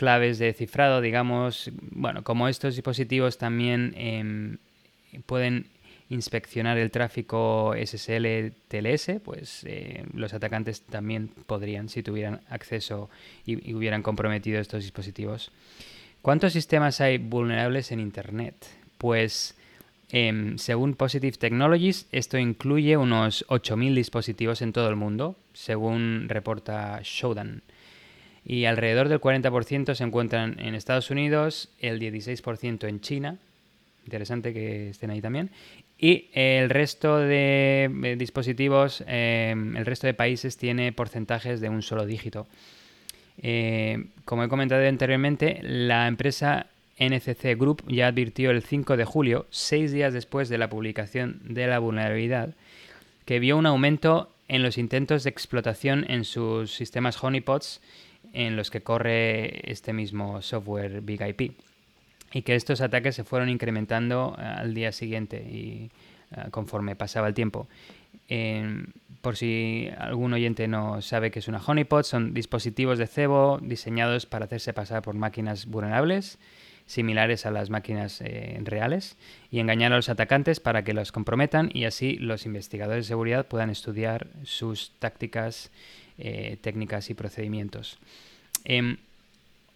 B: claves de cifrado, digamos. Bueno, como estos dispositivos también em, pueden inspeccionar el tráfico SSL TLS, pues eh, los atacantes también podrían, si tuvieran acceso y, hubieran comprometido estos dispositivos. ¿Cuántos sistemas hay vulnerables en Internet? Pues em, según Positive Technologies, esto incluye unos 8.000 dispositivos en todo el mundo, según reporta Shodan. Y alrededor del 40% se encuentran en Estados Unidos, el 16% en China, interesante que estén ahí también, y el resto de eh, dispositivos, eh, el resto de países tiene porcentajes de un solo dígito. Eh, como he comentado anteriormente, la empresa NCC Group ya advirtió el 5 de julio, seis días después de la publicación de la vulnerabilidad, que vio un aumento en los intentos de explotación en sus sistemas honeypots en los que corre este mismo software Big IP y que estos ataques se fueron incrementando eh, al día siguiente y eh, conforme pasaba el tiempo. por si algún oyente no sabe qué es una honeypot, son dispositivos de cebo diseñados para hacerse pasar por máquinas vulnerables, similares a las máquinas eh, reales, y engañar a los atacantes para que los comprometan y así los investigadores de seguridad puedan estudiar sus tácticas, técnicas y procedimientos. Em,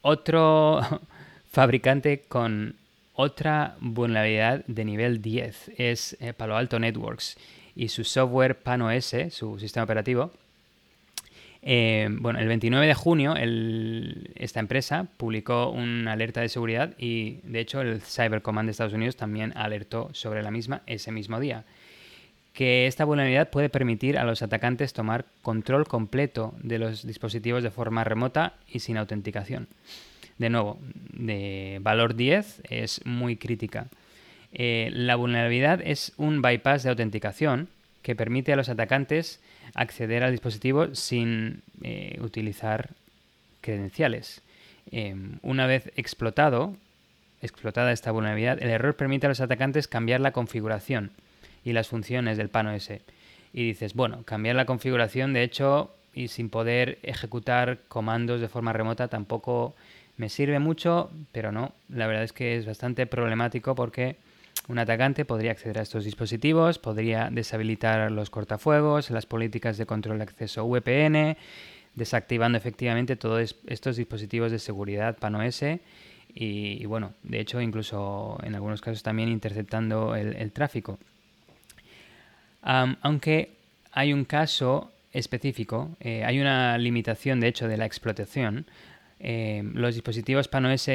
B: otro fabricante con otra vulnerabilidad de nivel 10 es eh, Palo Alto Networks y su software PAN-OS, su sistema operativo. Eh, bueno, el 29 de junio esta empresa publicó una alerta de seguridad y de hecho el Cyber Command de Estados Unidos también alertó sobre la misma ese mismo día. Que esta vulnerabilidad puede permitir a los atacantes tomar control completo de los dispositivos de forma remota y sin autenticación de nuevo, de valor 10 es muy crítica. Eh, la vulnerabilidad es un bypass de autenticación que permite a los atacantes acceder al dispositivo sin eh, utilizar credenciales. Em, una vez explotado, explotada esta vulnerabilidad, el error permite a los atacantes cambiar la configuración y las funciones del PAN-OS. Y dices, bueno, cambiar la configuración, de hecho, y sin poder ejecutar comandos de forma remota tampoco me sirve mucho, pero no, la verdad es que es bastante problemático porque un atacante podría acceder a estos dispositivos, podría deshabilitar los cortafuegos, las políticas de control de acceso VPN, desactivando efectivamente todos estos dispositivos de seguridad PAN-OS y, bueno, de hecho incluso en algunos casos también interceptando el, tráfico. aunque hay un caso específico, eh, hay una limitación de hecho de la explotación, eh, los dispositivos PAN-OS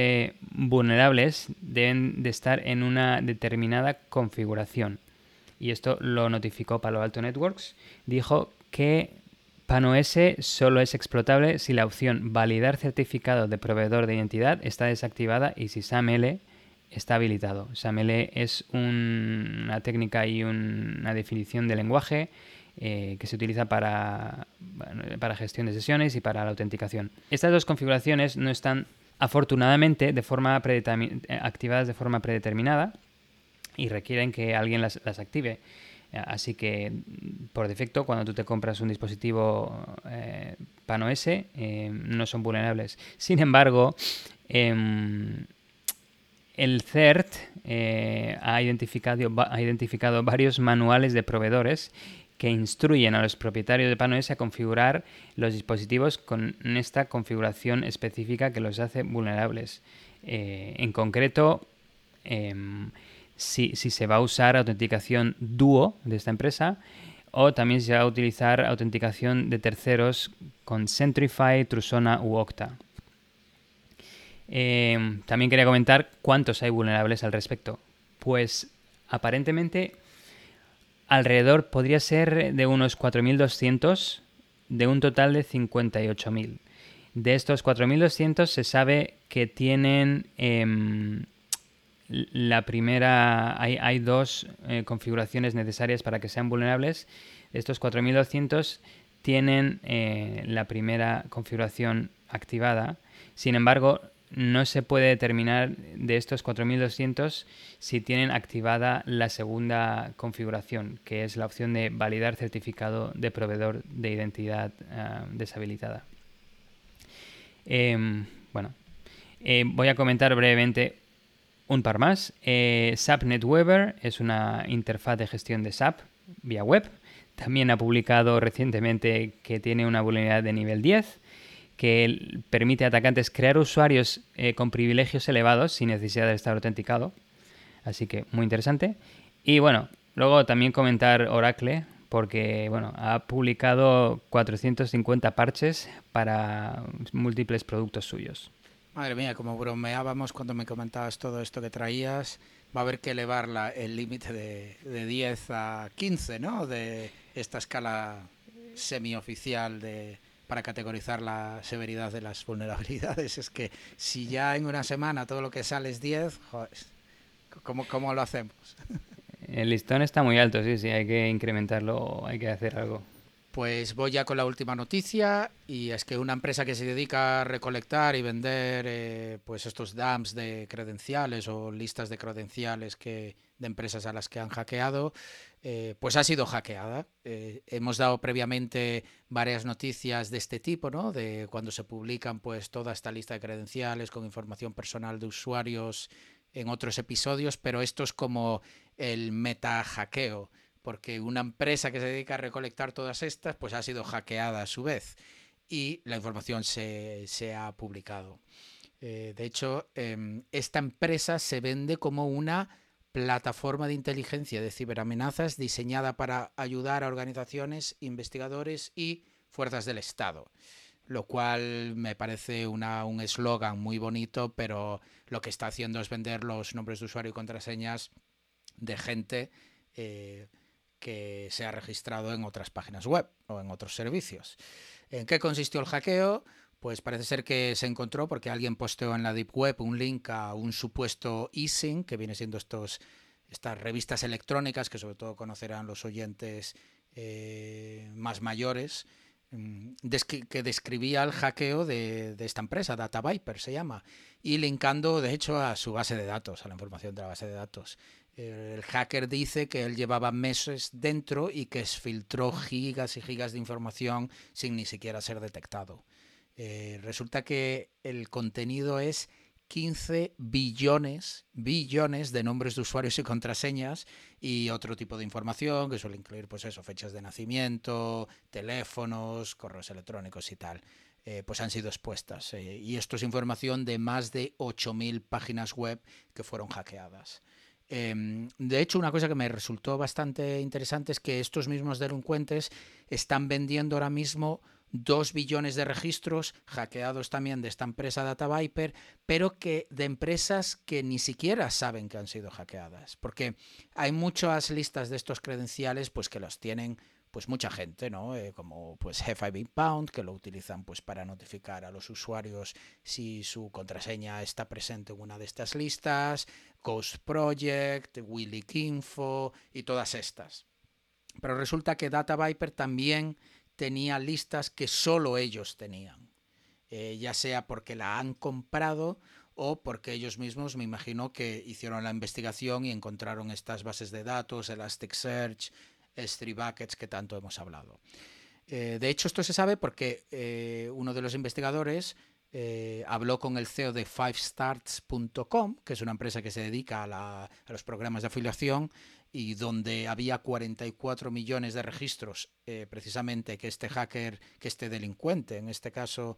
B: vulnerables deben de estar en una determinada configuración. Y esto lo notificó Palo Alto Networks. Dijo que PanOS solo es explotable si la opción validar certificado de proveedor de identidad está desactivada y si SAML está habilitado. SAML es una técnica y una definición de lenguaje eh, que se utiliza para, para gestión de sesiones y para la autenticación. Estas dos configuraciones no están afortunadamente de forma activadas de forma predeterminada y requieren que alguien las, active. Así que por defecto, cuando tú te compras un dispositivo eh, PanOS, eh, no son vulnerables. Sin embargo, em, el CERT eh, ha, identificado, ha identificado varios manuales de proveedores que instruyen a los propietarios de PanOS a configurar los dispositivos con esta configuración específica que los hace vulnerables. Eh, en concreto, em, si, se va a usar autenticación Duo de esta empresa o también se va a utilizar autenticación de terceros con Centrify, Trusona u Okta. Em, también quería comentar cuántos hay vulnerables al respecto. Pues aparentemente alrededor podría ser de unos 4.200 de un total de 58.000. De estos 4.200 se sabe que tienen em, la primera, hay, dos eh, configuraciones necesarias para que sean vulnerables. Estos 4.200 tienen eh, la primera configuración activada. Sin embargo, no se puede determinar de estos 4200 si tienen activada la segunda configuración, que es la opción de validar certificado de proveedor de identidad ah, deshabilitada. Em, bueno, eh, voy a comentar brevemente un par más. Eh, SAP NetWeaver es una interfaz de gestión de SAP vía web. También ha publicado recientemente que tiene una vulnerabilidad de nivel 10 que permite a atacantes crear usuarios eh, con privilegios elevados sin necesidad de estar autenticado. Así que muy interesante. Y bueno, luego también comentar Oracle, porque bueno, ha publicado 450 parches para múltiples productos suyos.
A: Madre mía, como bromeábamos cuando me comentabas todo esto que traías, va a haber que elevar el límite de, de 10 a 15, ¿no? De esta escala semioficial de, para categorizar la severidad de las vulnerabilidades. Es que si ya en una semana todo lo que sale es 10, joder, ¿cómo, ¿cómo lo hacemos?
B: El listón está muy alto, sí, sí, hay que incrementarlo, hay que hacer algo.
A: Pues voy ya con la última noticia y es que una empresa que se dedica a recolectar y vender eh, pues estos dumps de credenciales o listas de credenciales que, de empresas a las que han hackeado eh, pues ha sido hackeada. Eh, hemos dado previamente varias noticias de este tipo, ¿no? De cuando se publican pues toda esta lista de credenciales con información personal de usuarios en otros episodios, pero esto es como el meta hackeo, porque una empresa que se dedica a recolectar todas estas, pues ha sido hackeada a su vez y la información se, ha publicado. Eh, de hecho, em, esta empresa se vende como una plataforma de inteligencia de ciberamenazas diseñada para ayudar a organizaciones, investigadores y fuerzas del Estado. Lo cual me parece un eslogan muy bonito, pero lo que está haciendo es vender los nombres de usuario y contraseñas de gente eh, que se ha registrado en otras páginas web o en otros servicios. ¿En qué consistió el hackeo? Pues parece ser que se encontró porque alguien posteó en la Deep Web un link a un supuesto eSIM, que viene siendo estos, estas revistas electrónicas que sobre todo conocerán los oyentes eh, más mayores, mm, que describía el hackeo de, esta empresa, Data Viper se llama, y linkando de hecho a su base de datos, a la información de la base de datos. El hacker dice que él llevaba meses dentro y que filtró gigas y gigas de información sin ni siquiera ser detectado. Eh, resulta que el contenido es 15 billones, billones de nombres de usuarios y contraseñas y otro tipo de información que suele incluir, pues eso, fechas de nacimiento, teléfonos, correos electrónicos y tal. Eh, pues han sido expuestas. Eh, y esto es información de más de 8.000 páginas web que fueron hackeadas. Em, de hecho, una cosa que me resultó bastante interesante es que estos mismos delincuentes están vendiendo ahora mismo dos billones de registros hackeados también de esta empresa Data Viper, pero que de empresas que ni siquiera saben que han sido hackeadas, porque hay muchas listas de estos credenciales pues que los tienen pues mucha gente, ¿no? Eh, como pues G5 Pound, que lo utilizan pues para notificar a los usuarios si su contraseña está presente en una de estas listas, Ghost Project, Info y todas estas. Pero resulta que Data Viper también tenía listas que solo ellos tenían, eh, ya sea porque la han comprado o porque ellos mismos me imagino que hicieron la investigación y encontraron estas bases de datos, Elasticsearch, S3 Buckets que tanto hemos hablado. Eh, de hecho, esto se sabe porque eh, uno de los investigadores habló con el CEO de fivestarts.com, que es una empresa que se dedica a, los programas de afiliación y donde había 44 millones de registros, precisamente que este hacker, que este delincuente, en este caso,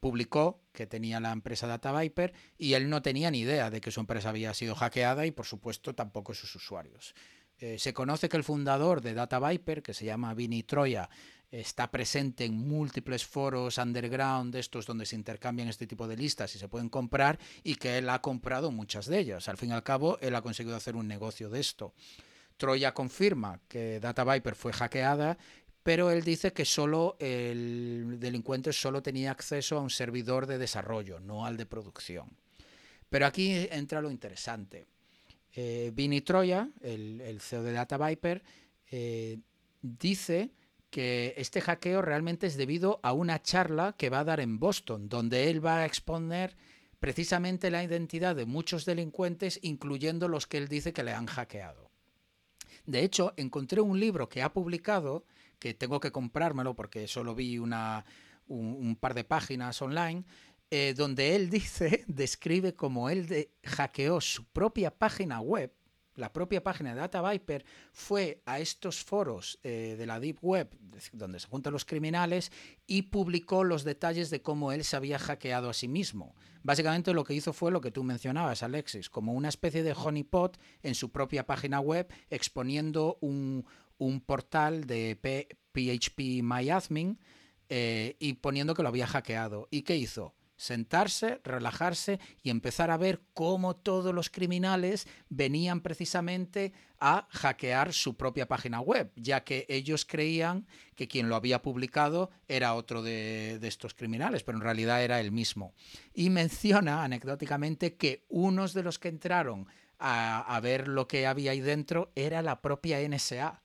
A: publicó que tenía la empresa Data Viper y él no tenía ni idea de que su empresa había sido hackeada y por supuesto tampoco sus usuarios. Eh, se conoce que el fundador de Data Viper, que se llama Vinny Troya, está presente en múltiples foros underground, estos donde se intercambian este tipo de listas y se pueden comprar, y que él ha comprado muchas de ellas. Al fin y al cabo, él ha conseguido hacer un negocio de esto. Troya confirma que Data Viper fue hackeada, pero él dice que solo el delincuente solo tenía acceso a un servidor de desarrollo, no al de producción. Pero aquí entra lo interesante. Eh, Vinny Troya, el, CEO de Data Viper, eh, dice que este hackeo realmente es debido a una charla que va a dar en Boston, donde él va a exponer precisamente la identidad de muchos delincuentes, incluyendo los que él dice que le han hackeado. De hecho, encontré un libro que ha publicado, que tengo que comprármelo porque solo vi una, un par de páginas online, eh, donde él dice, describe cómo él hackeó su propia página web, la propia página de Data Viper, fue a estos foros eh, de la Deep Web, donde se juntan los criminales, y publicó los detalles de cómo él se había hackeado a sí mismo. Básicamente lo que hizo fue lo que tú mencionabas, Alexis, como una especie de honeypot en su propia página web, exponiendo un, portal de PHP MyAdmin eh, y poniendo que lo había hackeado. ¿Y qué hizo? Sentarse, relajarse y empezar a ver cómo todos los criminales venían precisamente a hackear su propia página web, ya que ellos creían que quien lo había publicado era otro de, estos criminales, pero en realidad era el mismo. Y menciona anecdóticamente que unos de los que entraron a ver lo que había ahí dentro era la propia NSA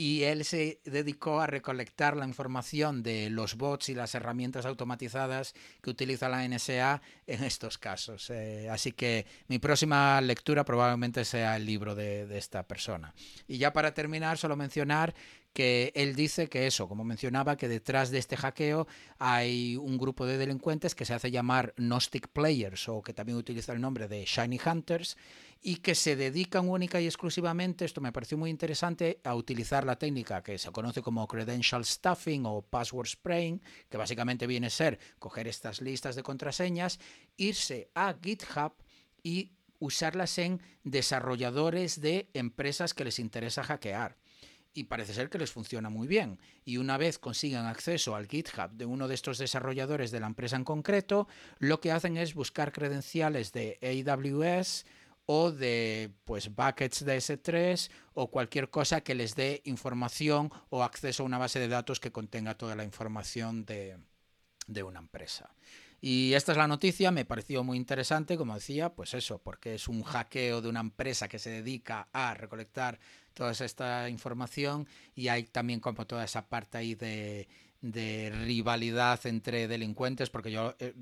A: y él se dedicó a recolectar la información de los bots y las herramientas automatizadas que utiliza la NSA en estos casos. Eh, así que mi próxima lectura probablemente sea el libro de, esta persona. Y ya para terminar, solo mencionar que él dice que eso, como mencionaba, que detrás de este hackeo hay un grupo de delincuentes que se hace llamar Gnostic Players o que también utiliza el nombre de Shiny Hunters y que se dedican única y exclusivamente, esto me pareció muy interesante, a utilizar la técnica que se conoce como credential stuffing o password spraying, que básicamente viene a ser coger estas listas de contraseñas, irse a GitHub y usarlas en desarrolladores de empresas que les interesa hackear y parece ser que les funciona muy bien. Y una vez consigan acceso al GitHub de uno de estos desarrolladores de la empresa en concreto, lo que hacen es buscar credenciales de AWS o de pues buckets de S3 o cualquier cosa que les dé información o acceso a una base de datos que contenga toda la información de, de una empresa. Y esta es la noticia, me pareció muy interesante, como decía, pues eso, porque es un hackeo de una empresa que se dedica a recolectar toda esta información y hay también como toda esa parte ahí de, rivalidad entre delincuentes, porque yo, eh,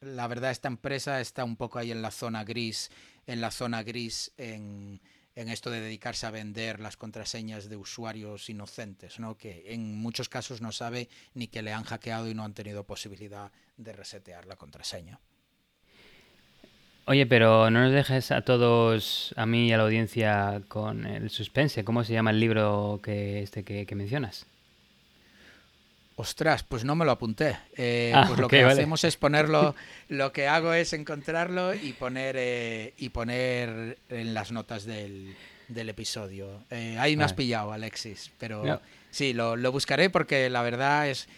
A: la verdad, esta empresa está un poco ahí en la zona gris, en la zona gris en en esto de dedicarse a vender las contraseñas de usuarios inocentes, ¿no? que en muchos casos no sabe ni que le han hackeado y no han tenido posibilidad de resetear la contraseña.
B: Oye, pero no nos dejes a todos, a mí y a la audiencia, con el suspense. ¿Cómo se llama el libro que, este que mencionas?
A: Ostras, pues no me lo apunté. Eh, ah, pues lo que hacemos es ponerlo, lo que hago es encontrarlo y poner eh, y poner en las notas del, episodio. Eh, ahí me has pillado, Alexis, pero sí, lo, buscaré porque la verdad es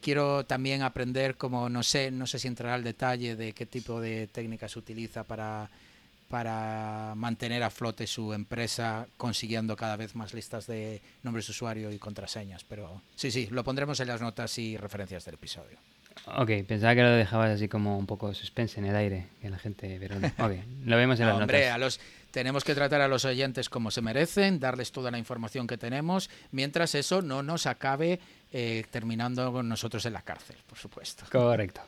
A: quiero también aprender como no sé, no sé si entrará al detalle de qué tipo de técnicas utiliza para para mantener a flote su empresa consiguiendo cada vez más listas de nombres de usuario y contraseñas. Pero sí, sí, lo pondremos en las notas y referencias del episodio.
B: Ok, pensaba que lo dejabas así como un poco suspense en el aire, que la gente... Pero no. Ok, lo vemos en las
A: hombre,
B: notas.
A: A los, tenemos que tratar a los oyentes como se merecen, darles toda la información que tenemos, mientras eso no nos acabe eh, terminando con nosotros en la cárcel, por supuesto.
B: Correcto.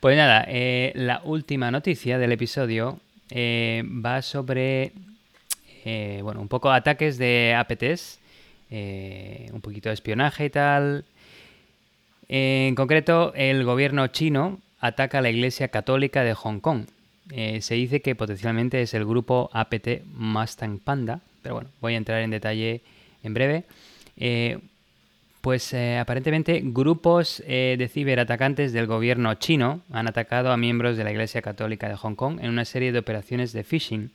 B: Pues nada, eh, la última noticia del episodio eh, va sobre, eh, bueno, un poco ataques de APTs, eh, un poquito de espionaje y tal. En concreto, el gobierno chino ataca a la Iglesia Católica de Hong Kong. Se dice que potencialmente es el grupo APT Mustang Panda, pero bueno, voy a entrar en detalle en breve. Pues eh, aparentemente grupos eh, de ciberatacantes del gobierno chino han atacado a miembros de la Iglesia Católica de Hong Kong en una serie de operaciones de phishing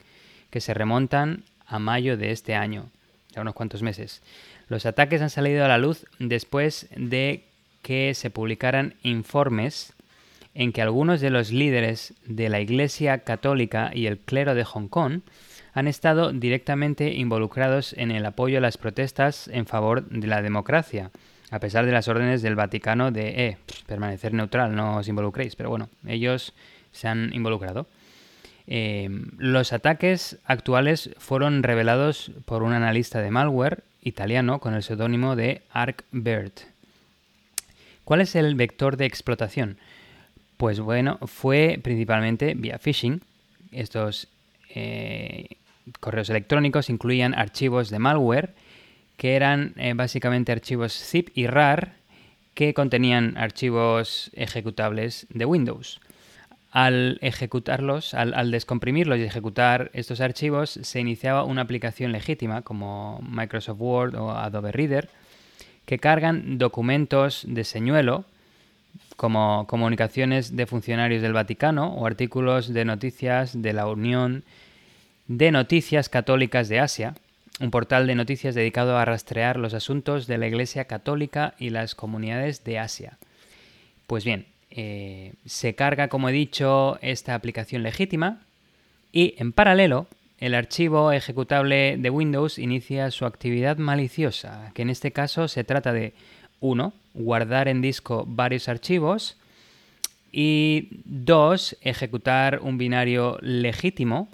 B: que se remontan a mayo de este año, ya unos cuantos meses. Los ataques han salido a la luz después de que se publicaran informes en que algunos de los líderes de la Iglesia Católica y el clero de Hong Kong han estado directamente involucrados en el apoyo a las protestas en favor de la democracia, a pesar de las órdenes del Vaticano de eh, permanecer neutral, no os involucréis. Pero bueno, ellos se han involucrado. Eh, los ataques actuales fueron revelados por un analista de malware italiano con el seudónimo de ArcBert. ¿Cuál es el vector de explotación? Pues bueno, fue principalmente vía phishing. Estos eh, correos electrónicos incluían archivos de malware que eran eh, básicamente archivos zip y rar que contenían archivos ejecutables de Windows. Al ejecutarlos, al, al, descomprimirlos y ejecutar estos archivos, se iniciaba una aplicación legítima como Microsoft Word o Adobe Reader que cargan documentos de señuelo como comunicaciones de funcionarios del Vaticano o artículos de noticias de la Unión de Noticias Católicas de Asia, un portal de noticias dedicado a rastrear los asuntos de la Iglesia Católica y las comunidades de Asia. Pues bien, eh, se carga, como he dicho, esta aplicación legítima y en paralelo el archivo ejecutable de Windows inicia su actividad maliciosa, que en este caso se trata de 1. Guardar en disco varios archivos y 2. Ejecutar un binario legítimo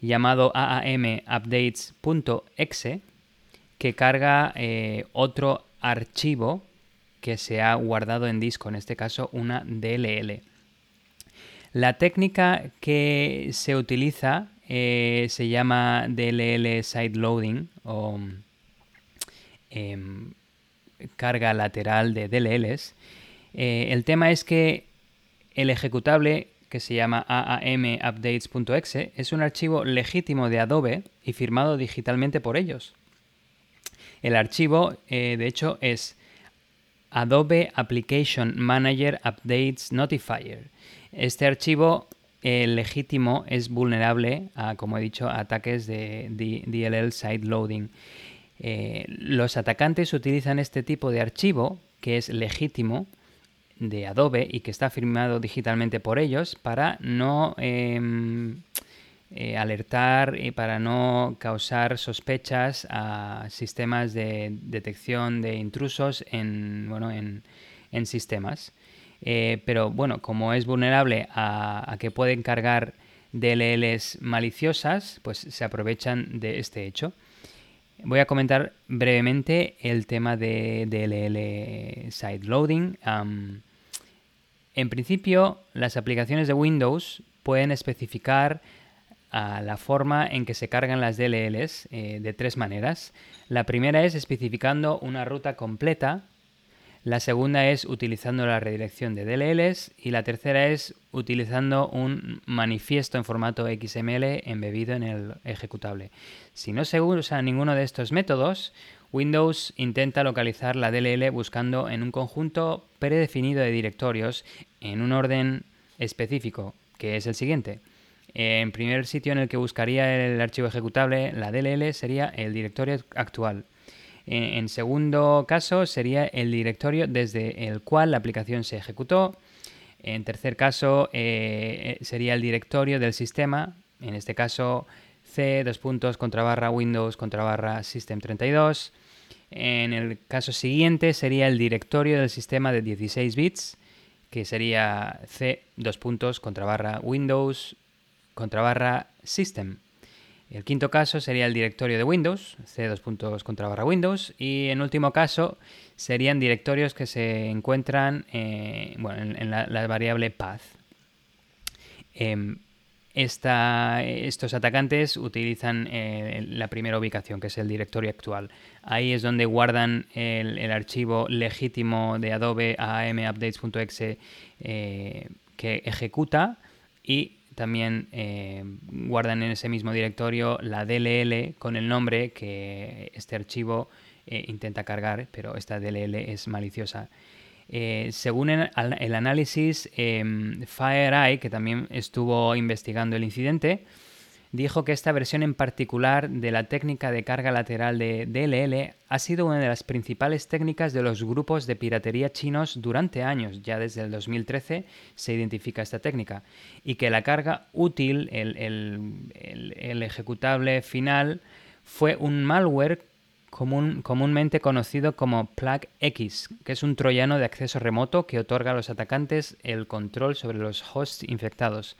B: llamado aamupdates.exe que carga eh, otro archivo que se ha guardado en disco, en este caso una DLL. La técnica que se utiliza eh, se llama DLL sideloading o eh, carga lateral de DLLs. Eh, el tema es que el ejecutable que se llama aamupdates.exe es un archivo legítimo de Adobe y firmado digitalmente por ellos. El archivo, eh, de hecho, es Adobe Application Manager Updates Notifier. Este archivo eh, legítimo es vulnerable a, como he dicho, ataques de DLL sideloading. Eh, los atacantes utilizan este tipo de archivo, que es legítimo, de Adobe y que está firmado digitalmente por ellos, para no eh, eh, alertar y para no causar sospechas a sistemas de detección de intrusos en, bueno, en, en sistemas. Eh, pero bueno, como es vulnerable a, a que pueden cargar DLLs maliciosas, pues se aprovechan de este hecho. Voy a comentar brevemente el tema de DLL sideloading. Um, en principio, las aplicaciones de Windows pueden especificar uh, la forma en que se cargan las DLLs eh, de tres maneras. La primera es especificando una ruta completa la segunda es utilizando la redirección de DLLs y la tercera es utilizando un manifiesto en formato XML embebido en el ejecutable. Si no se usa ninguno de estos métodos, Windows intenta localizar la DLL buscando en un conjunto predefinido de directorios en un orden específico, que es el siguiente. En primer sitio en el que buscaría el archivo ejecutable, la DLL sería el directorio actual. En segundo caso sería el directorio desde el cual la aplicación se ejecutó. En tercer caso eh, sería el directorio del sistema En este caso, C, dos puntos, contra barra Windows, contra barra System32. En el caso siguiente sería el directorio del sistema de 16 bits, que sería C, dos puntos, contra barra Windows, contra barra System. El quinto caso sería el directorio de Windows, C dos puntos contra barra Windows. Y en último caso serían directorios que se encuentran eh, en, la, variable path. Em, estos atacantes utilizan eh, la primera ubicación, que es el directorio actual. Ahí es donde guardan el, archivo legítimo de Adobe aamupdates.exe eh, que ejecuta y también eh, guardan en ese mismo directorio la DLL con el nombre que este archivo intenta cargar, pero esta DLL es maliciosa. Eh, según el, análisis, em, FireEye, que también estuvo investigando el incidente, dijo que esta versión en particular de la técnica de carga lateral de DLL ha sido una de las principales técnicas de los grupos de piratería chinos durante años. Ya desde el 2013 se identifica esta técnica. Y que la carga útil, el, ejecutable final, fue un malware comúnmente conocido como Plug X, que es un troyano de acceso remoto que otorga a los atacantes el control sobre los hosts infectados.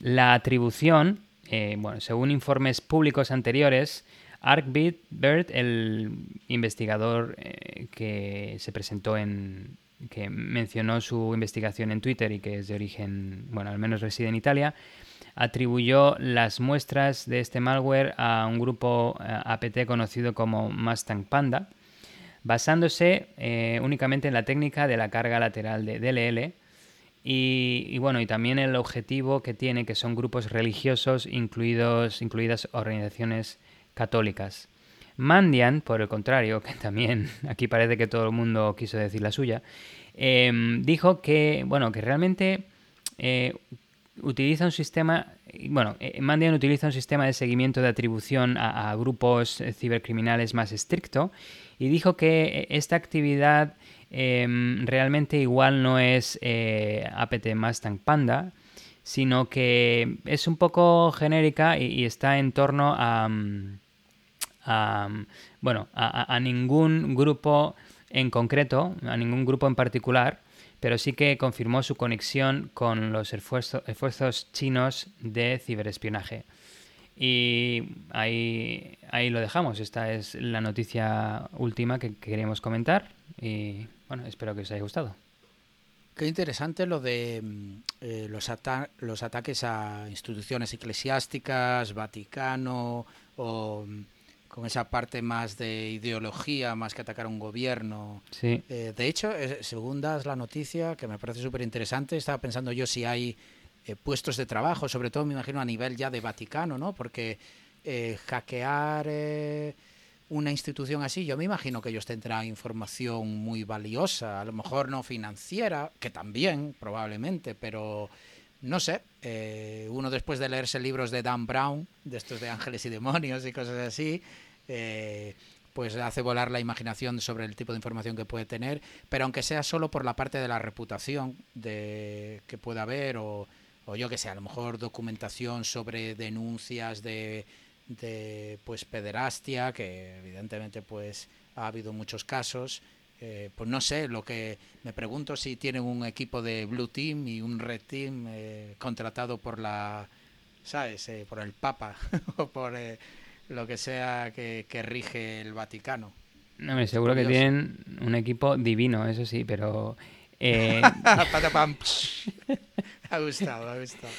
B: La atribución eh, bueno, según informes públicos anteriores, Bird, el investigador eh, que se presentó en, que mencionó su investigación en Twitter y que es de origen, bueno, al menos reside en Italia, atribuyó las muestras de este malware a un grupo eh, APT conocido como Mustang Panda, basándose únicamente en la técnica de la carga lateral de DLL, y, bueno, y también el objetivo que tiene, que son grupos religiosos, incluidos, incluidas organizaciones católicas. Mandian, por el contrario, que también aquí parece que todo el mundo quiso decir la suya, em, dijo que, bueno, que realmente eh, utiliza un sistema, bueno, eh, Mandian utiliza un sistema de seguimiento de atribución a grupos cibercriminales más estricto y dijo que eh, esta actividad Em, realmente igual no es eh, apt Mustang Panda, sino que es un poco genérica y, está en torno a, mm, mm, bueno, a, ningún grupo en concreto, a ningún grupo en particular, pero sí que confirmó su conexión con los esfuerzos chinos de ciberespionaje. Y ahí, ahí lo dejamos. Esta es la noticia última que queremos comentar. Y bueno, espero que os haya gustado.
A: Qué interesante lo de mm, eh, los, los ataques a instituciones eclesiásticas, Vaticano, o mm, con esa parte más de ideología, más que atacar a un gobierno.
B: Sí.
A: Eh, de hecho, según das la noticia, que me parece súper interesante, estaba pensando yo si hay eh, puestos de trabajo, sobre todo me imagino a nivel ya de Vaticano, ¿no? Porque hackear una institución así, yo me imagino que ellos tendrán información muy valiosa, a lo mejor no financiera, que también, probablemente, pero no sé, eh, uno después de leerse libros de Dan Brown, de estos de ángeles y demonios y cosas así, eh, pues hace volar la imaginación sobre el tipo de información que puede tener, pero aunque sea solo por la parte de la reputación de que pueda haber o, o yo que sé, a lo mejor documentación sobre denuncias de de pues pederastia, que evidentemente pues ha habido muchos casos. Eh, pues no sé, lo que me pregunto si tienen un equipo de Blue Team y un Red Team eh, contratado por la, ¿sabes? Eh, por el Papa o por lo que sea que, rige el Vaticano.
B: No, me seguro que tienen un equipo divino, eso sí, pero
A: ha gustado, ha gustado.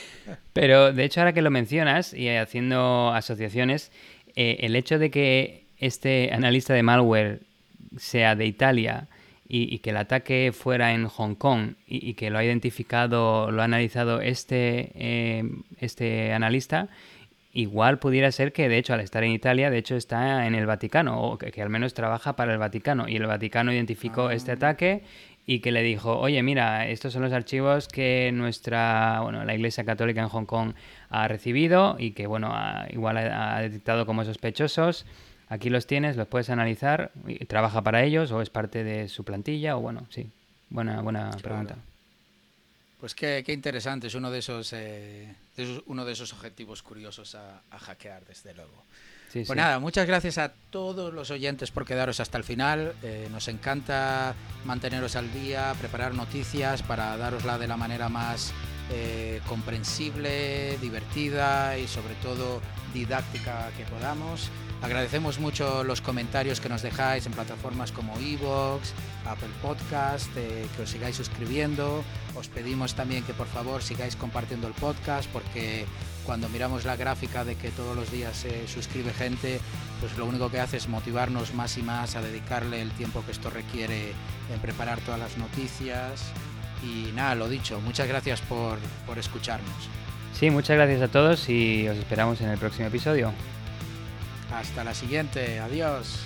B: Pero de hecho, ahora que lo mencionas y haciendo asociaciones, eh, el hecho de que este analista de malware sea de Italia y, que el ataque fuera en Hong Kong y, que lo ha identificado, lo ha analizado este, eh, este analista, igual pudiera ser que de hecho al estar en Italia, de hecho está en el Vaticano o que, al menos trabaja para el Vaticano y el Vaticano identificó este ah. ataque y que le dijo, oye, mira, estos son los archivos que nuestra, bueno, la Iglesia Católica en Hong Kong ha recibido y que, bueno, igual ha, detectado como sospechosos. Aquí los tienes, los puedes analizar, y trabaja para ellos o es parte de su plantilla o bueno, sí, buena, buena pregunta.
A: Pues qué, qué interesante, es uno de esos, eh, es uno de esos objetivos curiosos a, a hackear, desde luego.
B: Sí,
A: Pues
B: sí.
A: nada, muchas gracias a todos los oyentes por quedaros hasta el final. Eh, nos encanta manteneros al día, preparar noticias para darosla de la manera más eh, comprensible, divertida y sobre todo didáctica que podamos. Agradecemos mucho los comentarios que nos dejáis en plataformas como Evox, Apple Podcast, eh, que os sigáis suscribiendo. Os pedimos también que por favor sigáis compartiendo el podcast porque cuando miramos la gráfica de que todos los días se suscribe gente, pues lo único que hace es motivarnos más y más a dedicarle el tiempo que esto requiere en preparar todas las noticias. Y nada, lo dicho, muchas gracias por, por escucharnos.
B: Sí, muchas gracias a todos y os esperamos en el próximo episodio.
A: Hasta la siguiente, adiós.